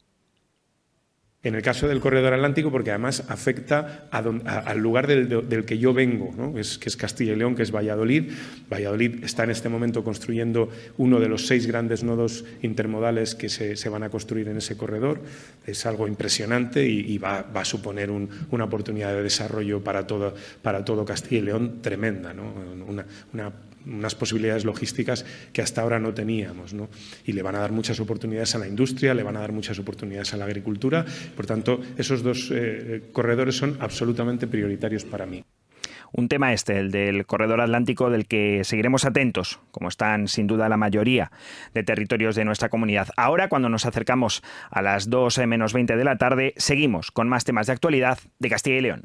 En el caso del corredor atlántico, porque además afecta al lugar del, que yo vengo, que es Castilla y León, que es Valladolid. Valladolid está en este momento construyendo uno de los seis grandes nodos intermodales que se, van a construir en ese corredor. Es algo impresionante y, va, a suponer una oportunidad de desarrollo para todo, Castilla y León tremenda. Unas posibilidades logísticas que hasta ahora no teníamos. ¿no? Y le van a dar muchas oportunidades a la industria, le van a dar muchas oportunidades a la agricultura. Por tanto, esos dos eh, corredores son absolutamente prioritarios para mí. Un tema este, el del corredor atlántico, del que seguiremos atentos, como están sin duda la mayoría de territorios de nuestra comunidad. Ahora, cuando nos acercamos a las 2 menos 20 de la tarde, seguimos con más temas de actualidad de Castilla y León.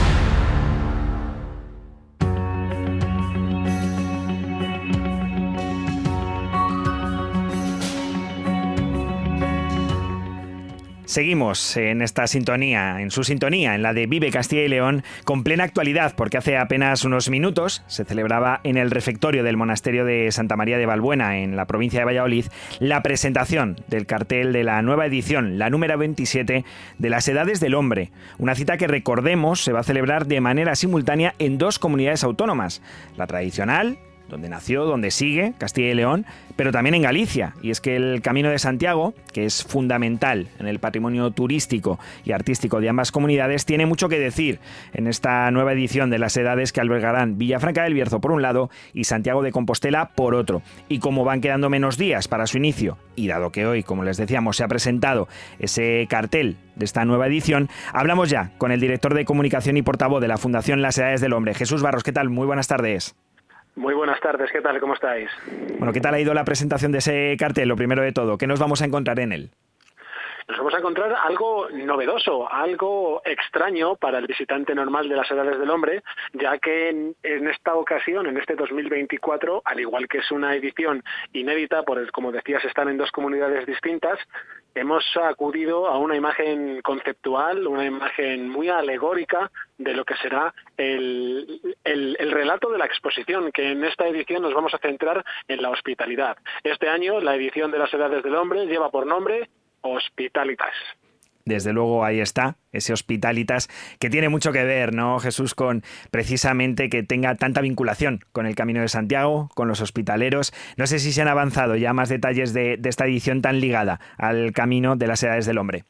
Seguimos en esta sintonía, en su sintonía, en la de Vive Castilla y León, con plena actualidad, porque hace apenas unos minutos se celebraba en el refectorio del monasterio de Santa María de Valbuena, en la provincia de Valladolid, la presentación del cartel de la nueva edición, la número 27, de las Edades del Hombre. Una cita que recordemos se va a celebrar de manera simultánea en dos comunidades autónomas, la tradicional, donde nació, donde sigue, Castilla y León, pero también en Galicia. Y es que el Camino de Santiago, que es fundamental en el patrimonio turístico y artístico de ambas comunidades, tiene mucho que decir en esta nueva edición de las edades que albergarán Villafranca del Bierzo por un lado y Santiago de Compostela por otro. Y como van quedando menos días para su inicio, y dado que hoy, como les decíamos, se ha presentado ese cartel de esta nueva edición, hablamos ya con el director de comunicación y portavoz de la Fundación Las Edades del Hombre, Jesús Barros. ¿Qué tal? Muy buenas tardes. Muy buenas tardes, ¿qué tal? ¿Cómo estáis? Bueno, ¿qué tal ha ido la presentación de ese cartel? Lo primero de todo, ¿qué nos vamos a encontrar en él? Nos vamos a encontrar algo novedoso, algo extraño para el visitante normal de las edades del hombre, ya que en, en esta ocasión, en este 2024, al igual que es una edición inédita, por el, como decías, están en dos comunidades distintas, hemos acudido a una imagen conceptual, una imagen muy alegórica de lo que será el, el, el, relato de la exposición, que en esta edición nos vamos a centrar en la hospitalidad. Este año la edición de las edades del hombre lleva por nombre Hospitalitas. Desde luego ahí está, ese Hospitalitas, que tiene mucho que ver, ¿no, Jesús? Con precisamente que tenga tanta vinculación con el Camino de Santiago, con los hospitaleros. No sé si se han avanzado ya más detalles de, de esta edición tan ligada al Camino de las Edades del Hombre.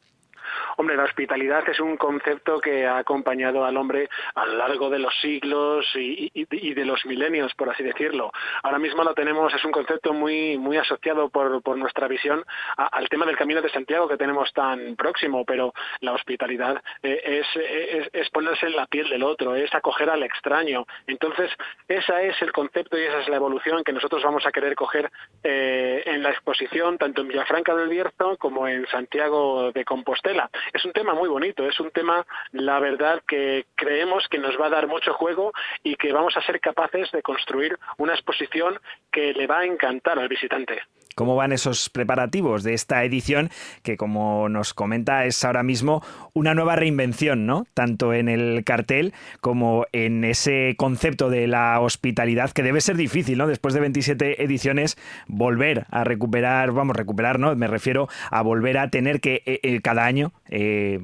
Hombre, la hospitalidad es un concepto que ha acompañado al hombre a lo largo de los siglos y, de los milenios, por así decirlo. Ahora mismo lo tenemos, es un concepto muy, muy asociado por, por nuestra visión al tema del Camino de Santiago que tenemos tan próximo, pero la hospitalidad eh, es, es, es, ponerse en la piel del otro, es acoger al extraño. Entonces, ese es el concepto y esa es la evolución que nosotros vamos a querer coger eh, en la exposición, tanto en Villafranca del Bierzo como en Santiago de Compostela es un tema muy bonito, es un tema, la verdad, que creemos que nos va a dar mucho juego y que vamos a ser capaces de construir una exposición que le va a encantar al visitante. ¿Cómo van esos preparativos de esta edición que, como nos comenta, es ahora mismo una nueva reinvención, ¿no? Tanto en el cartel como en ese concepto de la hospitalidad que debe ser difícil, ¿no? Después de 27 ediciones, volver a recuperar, vamos, recuperar, ¿no? Me refiero a volver a tener que eh, cada año eh,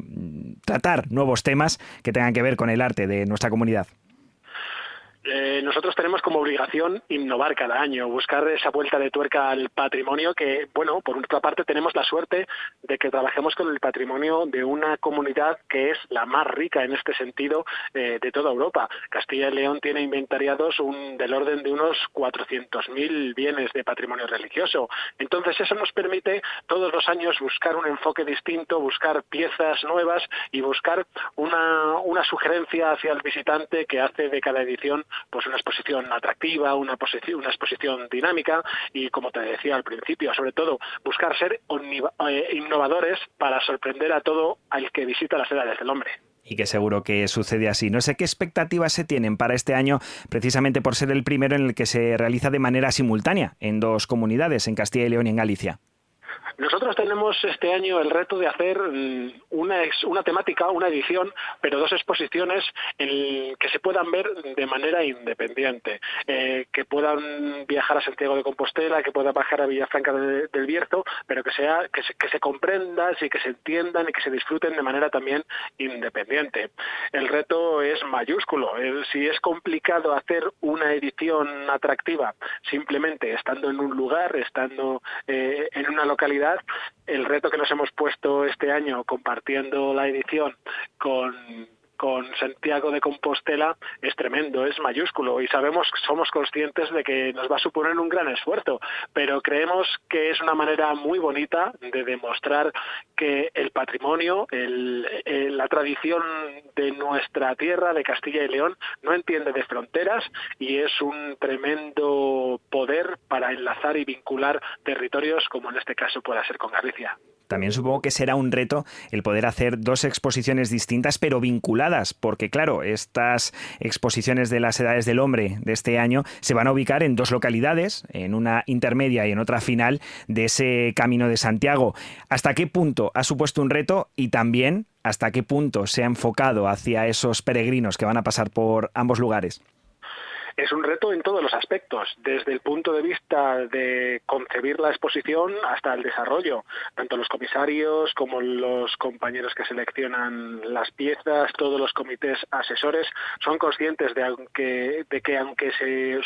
tratar nuevos temas que tengan que ver con el arte de nuestra comunidad. Eh, nosotros tenemos como obligación innovar cada año, buscar esa vuelta de tuerca al patrimonio que, bueno, por otra parte tenemos la suerte de que trabajemos con el patrimonio de una comunidad que es la más rica en este sentido eh, de toda Europa. Castilla y León tiene inventariados un, del orden de unos 400.000 bienes de patrimonio religioso. Entonces eso nos permite todos los años buscar un enfoque distinto, buscar piezas nuevas y buscar una, una sugerencia hacia el visitante que hace de cada edición pues una exposición atractiva, una, posición, una exposición dinámica y, como te decía al principio, sobre todo buscar ser eh, innovadores para sorprender a todo al que visita las edades del hombre y que seguro que sucede así. No sé qué expectativas se tienen para este año, precisamente por ser el primero en el que se realiza de manera simultánea en dos comunidades, en Castilla y León y en Galicia. Nosotros tenemos este año el reto de hacer una, una temática, una edición, pero dos exposiciones que se puedan ver de manera independiente, eh, que puedan viajar a Santiago de Compostela, que puedan bajar a Villafranca de, del Bierzo, pero que sea que se, que comprendan y que se entiendan y que se disfruten de manera también independiente. El reto es mayúsculo. Si es complicado hacer una edición atractiva simplemente estando en un lugar, estando eh, en una localidad, el reto que nos hemos puesto este año compartiendo la edición con con Santiago de Compostela es tremendo, es mayúsculo y sabemos, somos conscientes de que nos va a suponer un gran esfuerzo, pero creemos que es una manera muy bonita de demostrar que el patrimonio, la tradición de nuestra tierra, de Castilla y León, no entiende de fronteras y es un tremendo poder para enlazar y vincular territorios como en este caso pueda ser con Galicia. También supongo que será un reto el poder hacer dos exposiciones distintas pero vinculadas, porque claro, estas exposiciones de las edades del hombre de este año se van a ubicar en dos localidades, en una intermedia y en otra final de ese Camino de Santiago. ¿Hasta qué punto ha supuesto un reto y también hasta qué punto se ha enfocado hacia esos peregrinos que van a pasar por ambos lugares? Es un reto en todos los aspectos, desde el punto de vista de concebir la exposición hasta el desarrollo. Tanto los comisarios como los compañeros que seleccionan las piezas, todos los comités asesores, son conscientes de, aunque, que aunque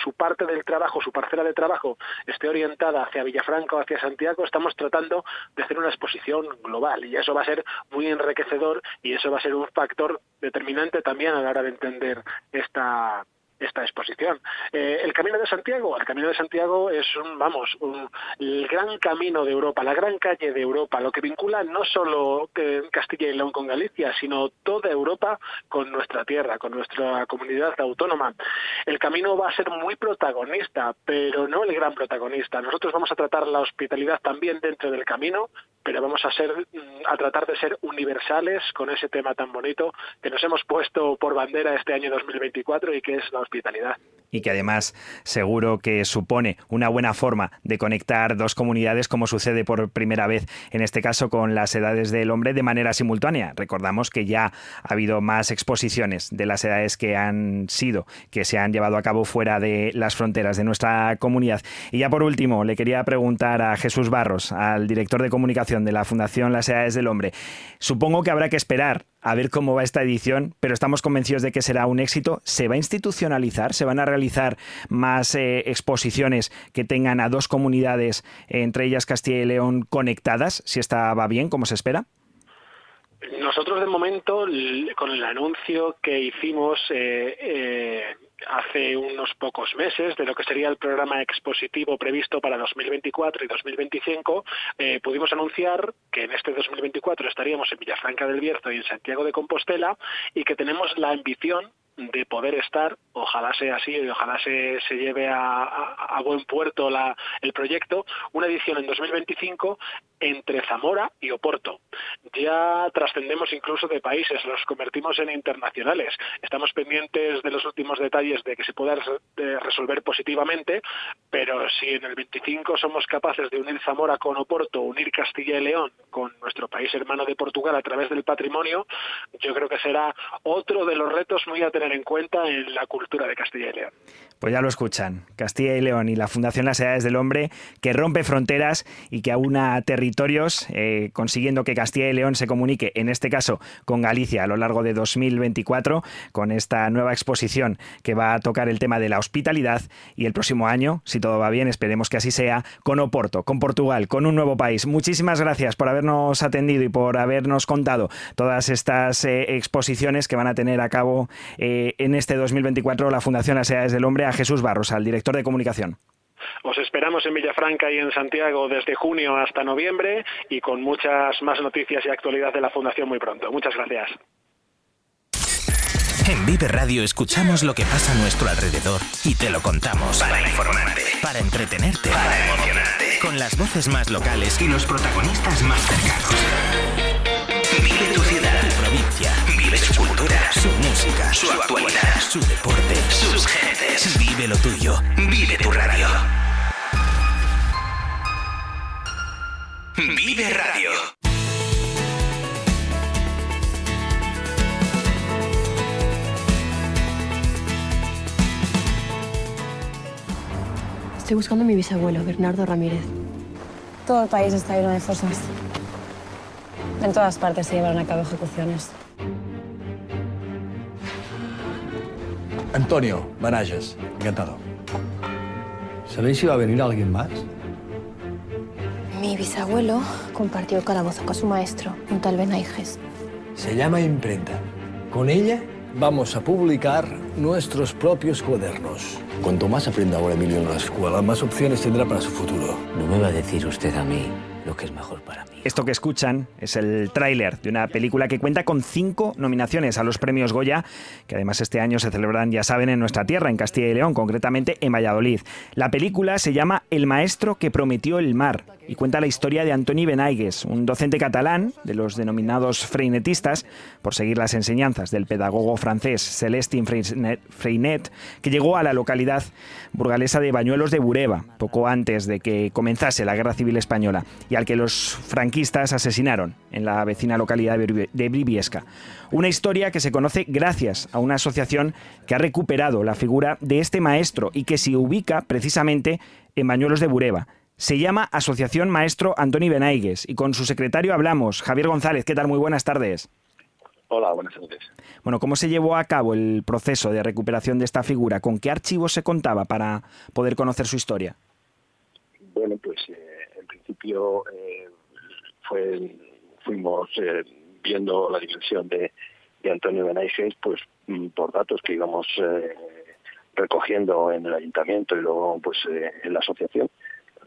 su parte del trabajo, su parcela de trabajo esté orientada hacia Villafranca o hacia Santiago, estamos tratando de hacer una exposición global y eso va a ser muy enriquecedor y eso va a ser un factor determinante también a la hora de entender esta esta exposición. Eh, el Camino de Santiago, el Camino de Santiago es un, vamos, el gran camino de Europa, la gran calle de Europa, lo que vincula no solo eh, Castilla y León con Galicia, sino toda Europa con nuestra tierra, con nuestra comunidad autónoma. El camino va a ser muy protagonista, pero no el gran protagonista. Nosotros vamos a tratar la hospitalidad también dentro del camino, pero vamos a ser mm, a tratar de ser universales con ese tema tan bonito que nos hemos puesto por bandera este año 2024 y que es la hospitalidad. Y que además seguro que supone una buena forma de conectar dos comunidades como sucede por primera vez en este caso con las edades del hombre de manera simultánea. Recordamos que ya ha habido más exposiciones de las edades que han sido, que se han llevado a cabo fuera de las fronteras de nuestra comunidad. Y ya por último, le quería preguntar a Jesús Barros, al director de comunicación de la Fundación Las Edades del Hombre. Supongo que habrá que esperar a ver cómo va esta edición, pero estamos convencidos de que será un éxito. ¿Se va a institucionalizar? ¿Se van a realizar más eh, exposiciones que tengan a dos comunidades, entre ellas Castilla y León, conectadas, si esta va bien, como se espera? Nosotros de momento, con el anuncio que hicimos eh, eh, hace unos pocos meses de lo que sería el programa expositivo previsto para 2024 y 2025, eh, pudimos anunciar que en este 2024 estaríamos en Villafranca del Bierzo y en Santiago de Compostela y que tenemos la ambición de poder estar, ojalá sea así y ojalá se, se lleve a, buen puerto la, el proyecto, una edición en 2025 entre Zamora y Oporto. Ya trascendemos incluso de países, los convertimos en internacionales. Estamos pendientes de los últimos detalles de que se pueda resolver positivamente, pero si en el 25 somos capaces de unir Zamora con Oporto, unir Castilla y León con nuestro país hermano de Portugal a través del patrimonio, yo creo que será otro de los retos muy a tener en cuenta en la cultura de Castilla y León. Pues ya lo escuchan, Castilla y León y la Fundación Las Edades del Hombre, que rompe fronteras y que aúna territorios, eh, consiguiendo que Castilla y León se comunique, en este caso, con Galicia a lo largo de 2024, con esta nueva exposición que va a tocar el tema de la hospitalidad y el próximo año, si todo va bien, esperemos que así sea, con Oporto, con Portugal, con un nuevo país. Muchísimas gracias por habernos atendido y por habernos contado todas estas eh, exposiciones que van a tener a cabo eh, en este 2024 la Fundación Las del Hombre Jesús Barros, al director de comunicación. Os esperamos en Villafranca y en Santiago desde junio hasta noviembre y con muchas más noticias y actualidad de la Fundación muy pronto. Muchas gracias. En Vive Radio escuchamos lo que pasa a nuestro alrededor y te lo contamos. Para informarte, para entretenerte, para emocionarte. Con las voces más locales y los protagonistas más cercanos. Vive tu ciudad, provincia su cultura, su música, su actualidad, su deporte, sus gentes. Vive lo tuyo. Vive tu radio. Vive Radio. Estoy buscando a mi bisabuelo, Bernardo Ramírez. Todo el país está lleno de fosas. En todas partes se llevan a cabo ejecuciones. Antonio Manages, encantado. ¿Sabéis si va a venir alguien más? Mi bisabuelo compartió el calabozo con su maestro, un tal Benaiges. Se llama imprenta. Con ella vamos a publicar nuestros propios cuadernos. Cuanto más aprenda ahora Emilio en la escuela, más opciones tendrá para su futuro. No me va a decir usted a mí lo que es mejor para mí. Esto que escuchan es el tráiler de una película que cuenta con cinco nominaciones a los premios Goya, que además este año se celebran, ya saben, en nuestra tierra, en Castilla y León, concretamente en Valladolid. La película se llama El maestro que prometió el mar y cuenta la historia de Antoni Benaigues, un docente catalán de los denominados freinetistas, por seguir las enseñanzas del pedagogo francés Celestin Freinet, que llegó a la localidad burgalesa de Bañuelos de Bureba, poco antes de que comenzase la Guerra Civil Española, y al que los franquistas asesinaron en la vecina localidad de Briviesca. Una historia que se conoce gracias a una asociación que ha recuperado la figura de este maestro y que se ubica precisamente en Bañuelos de Bureba. Se llama Asociación Maestro Antoni Benaigues y con su secretario hablamos. Javier González, ¿qué tal? Muy buenas tardes. Hola, buenas tardes. Bueno, ¿cómo se llevó a cabo el proceso de recuperación de esta figura? ¿Con qué archivos se contaba para poder conocer su historia? Bueno, pues eh, en principio eh, fuimos eh, viendo la dimensión de, Antonio Benaiges pues mm, por datos que íbamos eh, recogiendo en el ayuntamiento y luego pues eh, en la asociación.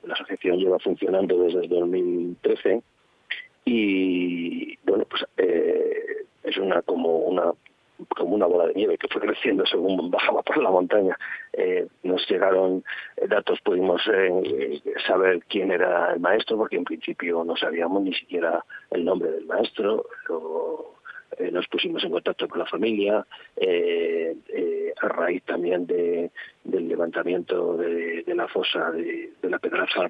La asociación lleva funcionando desde el 2013 y bueno pues es una como una como una bola de nieve que fue creciendo según bajaba por la montaña. Eh, nos llegaron datos, pudimos eh, saber quién era el maestro, porque en principio no sabíamos ni siquiera el nombre del maestro. Eh, nos pusimos en contacto con la familia, a raíz también de, del levantamiento de, la fosa de, la Pedraza,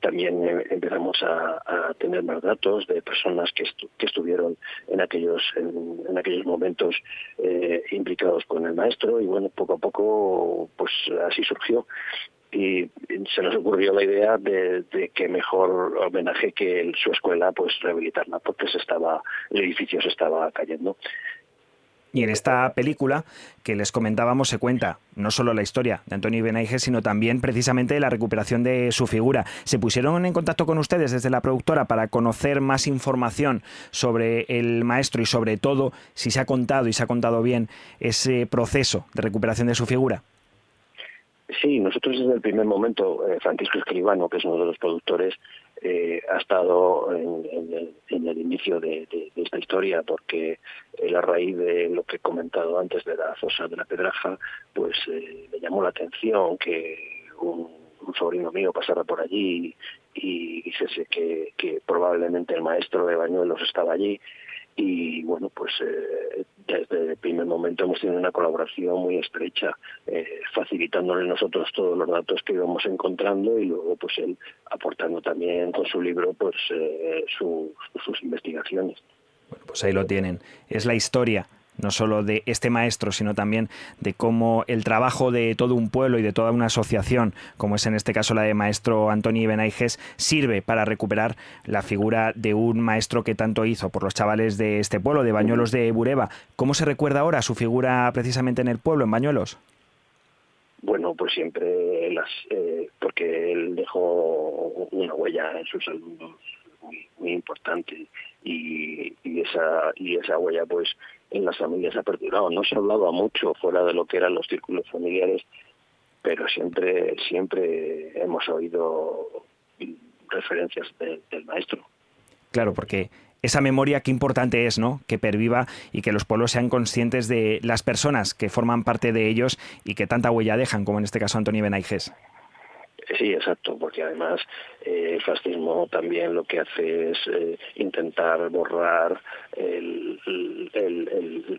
también empezamos a, tener más datos de personas que, estuvieron en aquellos en, aquellos momentos eh, implicados con el maestro y bueno poco a poco pues así surgió y se nos ocurrió la idea de, que mejor homenaje que su escuela pues rehabilitarla porque se estaba el edificio se estaba cayendo y en esta película que les comentábamos se cuenta no solo la historia de Antonio Benaiges, sino también precisamente la recuperación de su figura. ¿Se pusieron en contacto con ustedes desde la productora para conocer más información sobre el maestro y sobre todo si se ha contado y se ha contado bien ese proceso de recuperación de su figura? Sí, nosotros desde el primer momento, eh, Francisco Escribano, que es uno de los productores, eh, ha estado en, el, inicio de, esta historia porque eh, a raíz de lo que he comentado antes de la fosa de la Pedraja, pues eh, le llamó la atención que un, sobrino mío pasara por allí y, dijese que, que probablemente el maestro de Bañuelos estaba allí. Y bueno, pues eh, desde el primer momento hemos tenido una colaboración muy estrecha, eh, facilitándole nosotros todos los datos que íbamos encontrando y luego pues él aportando también con su libro pues eh, sus investigaciones. Bueno, pues ahí lo tienen. Es la historia no solo de este maestro, sino también de cómo el trabajo de todo un pueblo y de toda una asociación, como es en este caso la de maestro Antonio Benaiges, sirve para recuperar la figura de un maestro que tanto hizo por los chavales de este pueblo, de Bañuelos de Bureba. ¿Cómo se recuerda ahora su figura precisamente en el pueblo, en Bañuelos? Bueno, pues siempre las, eh, porque él dejó una huella en sus alumnos muy, importante y, y esa y esa huella pues en las familias ha perdurado. No se ha hablado mucho fuera de lo que eran los círculos familiares, pero siempre, siempre hemos oído referencias del maestro. Claro, porque esa memoria qué importante es, ¿no? Que perviva y que los pueblos sean conscientes de las personas que forman parte de ellos y que tanta huella dejan, como en este caso Antonio Benaiges. Sí, exacto, porque además eh, el fascismo también lo que hace es eh, intentar borrar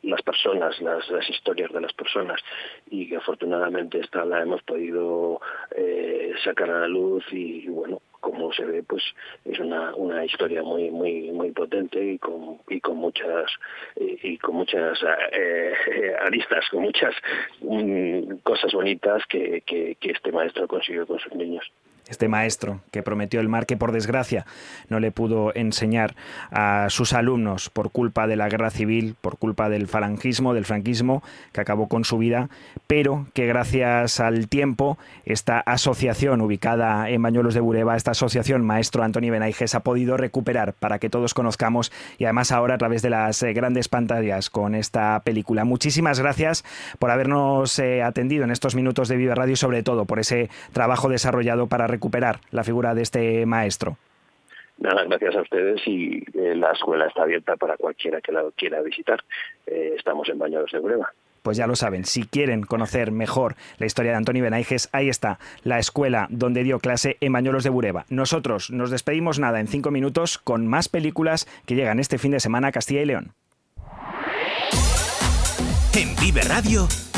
las personas, las, historias de las personas. Y que afortunadamente esta la hemos podido eh, sacar a la luz y bueno, como se ve, pues es una, una historia muy muy muy potente y con y con muchas y, con muchas eh, aristas, con muchas mm, cosas bonitas que, que, este maestro consiguió con sus niños. Este maestro que prometió el mar que por desgracia no le pudo enseñar a sus alumnos por culpa de la guerra civil, por culpa del falangismo, del franquismo, que acabó con su vida, pero que gracias al tiempo esta asociación ubicada en Bañuelos de Bureba, esta asociación Maestro Antonio Benaiges ha podido recuperar para que todos conozcamos y además ahora a través de las eh, grandes pantallas con esta película. Muchísimas gracias por habernos eh, atendido en estos minutos de Viva Radio y sobre todo por ese trabajo desarrollado para recuperar la figura de este maestro. Nada, gracias a ustedes y eh, la escuela está abierta para cualquiera que la quiera visitar. Eh, estamos en Bañados de Breva. Pues ya lo saben, si quieren conocer mejor la historia de Antonio Benaiges, ahí está, la escuela donde dio clase en Bañuelos de Bureba. Nosotros nos despedimos nada en cinco minutos con más películas que llegan este fin de semana a Castilla y León. En Vive Radio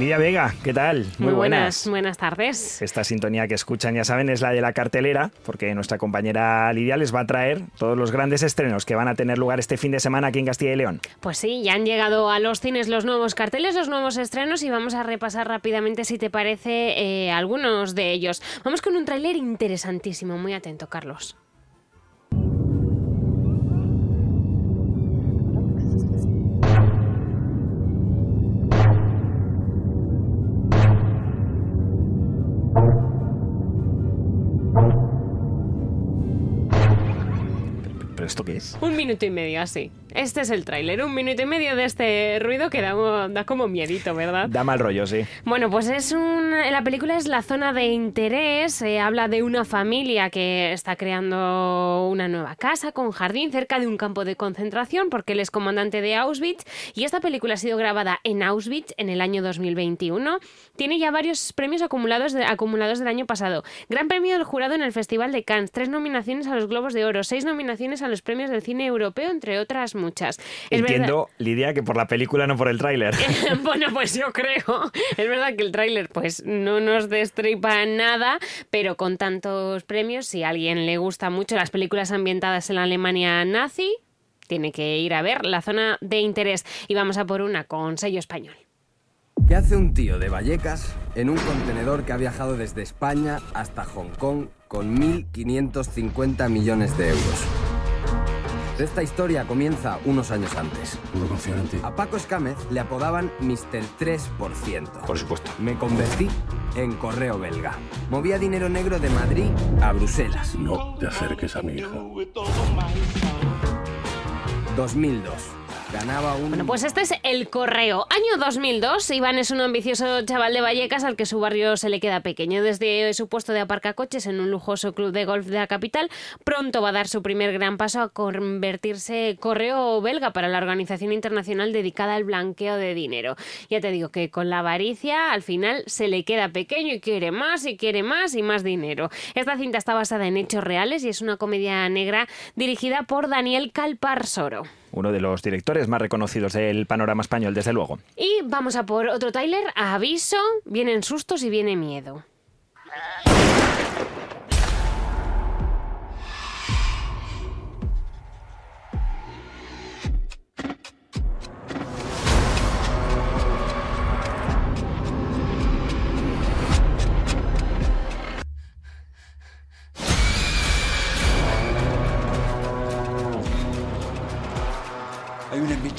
Lidia Vega, ¿qué tal? Muy, buenas. buenas. tardes. Esta sintonía que escuchan, ya saben, es la de la cartelera, porque nuestra compañera Lidia les va a traer todos los grandes estrenos que van a tener lugar este fin de semana aquí en Castilla y León. Pues sí, ya han llegado a los cines los nuevos carteles, los nuevos estrenos y vamos a repasar rápidamente, si te parece, eh, algunos de ellos. Vamos con un tráiler interesantísimo, muy atento, Carlos. Esto qué es? Un minuto y medio así. Este es el tráiler, un minuto y medio de este ruido que da, da, como miedito, ¿verdad? Da mal rollo, sí. Bueno, pues es un... La película es la zona de interés, eh, habla de una familia que está creando una nueva casa con jardín cerca de un campo de concentración porque él es comandante de Auschwitz y esta película ha sido grabada en Auschwitz en el año 2021. Tiene ya varios premios acumulados, de, acumulados del año pasado. Gran premio del jurado en el Festival de Cannes, tres nominaciones a los Globos de Oro, seis nominaciones a los premios del cine europeo, entre otras muchas. Es Entiendo, verdad... Lidia, que por la película, no por el tráiler. bueno, pues yo creo. Es verdad que el tráiler pues no nos destripa nada, pero con tantos premios, si a alguien le gusta mucho las películas ambientadas en la Alemania nazi, tiene que ir a ver la zona de interés. Y vamos a por una con sello español. ¿Qué hace un tío de Vallecas en un contenedor que ha viajado desde España hasta Hong Kong con 1.550 millones de euros? Esta historia comienza unos años antes. En ti. A Paco Escámez le apodaban Mr. 3%. Por supuesto. Me convertí en correo belga. Movía dinero negro de Madrid a Bruselas. No te acerques a mi hija. 2002. Bueno, pues este es El Correo. Año 2002. Iván es un ambicioso chaval de Vallecas al que su barrio se le queda pequeño. Desde su puesto de aparcacoches en un lujoso club de golf de la capital, pronto va a dar su primer gran paso a convertirse correo belga para la organización internacional dedicada al blanqueo de dinero. Ya te digo que con la avaricia al final se le queda pequeño y quiere más y quiere más y más dinero. Esta cinta está basada en hechos reales y es una comedia negra dirigida por Daniel Calparsoro uno de los directores más reconocidos del panorama español, desde luego. Y vamos a por otro Tyler. Aviso, vienen sustos y viene miedo.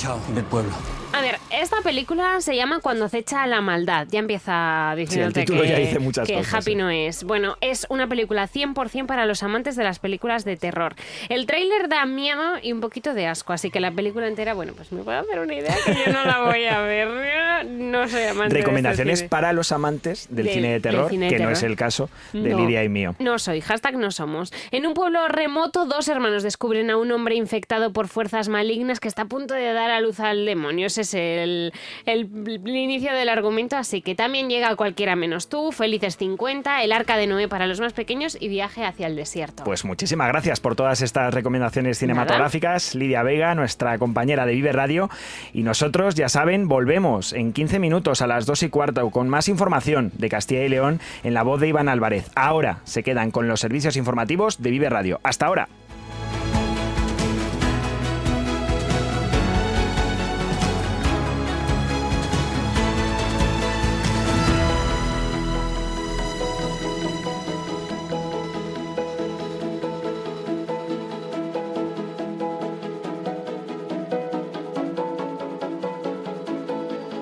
Embichado del pueblo. A ver, esta película se llama Cuando acecha la maldad. Ya empieza diciéndote sí, que, ya dice muchas que cosas, Happy sí. no es. Bueno, es una película 100% para los amantes de las películas de terror. El tráiler da miedo y un poquito de asco, así que la película entera, bueno, pues me puedo hacer una idea que yo no la voy a ver. No soy amante de Recomendaciones este cine. para los amantes del, Del- cine de terror, cine de que no es el caso de No. Lidia y mío. No soy, hashtag no somos. En un pueblo remoto, dos hermanos descubren a un hombre infectado por fuerzas malignas que está a punto de dar a luz al demonio. Es el, el- el inicio del argumento, así que también llega cualquiera menos tú, Felices 50, El Arca de Noé para los más pequeños y Viaje hacia el desierto. Pues muchísimas gracias por todas estas recomendaciones cinematográficas. Lidia Vega, nuestra compañera de Vive Radio. Y nosotros, ya saben, volvemos en 15 minutos a las 2 y cuarto con más información de Castilla y León en la voz de Iván Álvarez. Ahora se quedan con los servicios informativos de Vive Radio. Hasta ahora.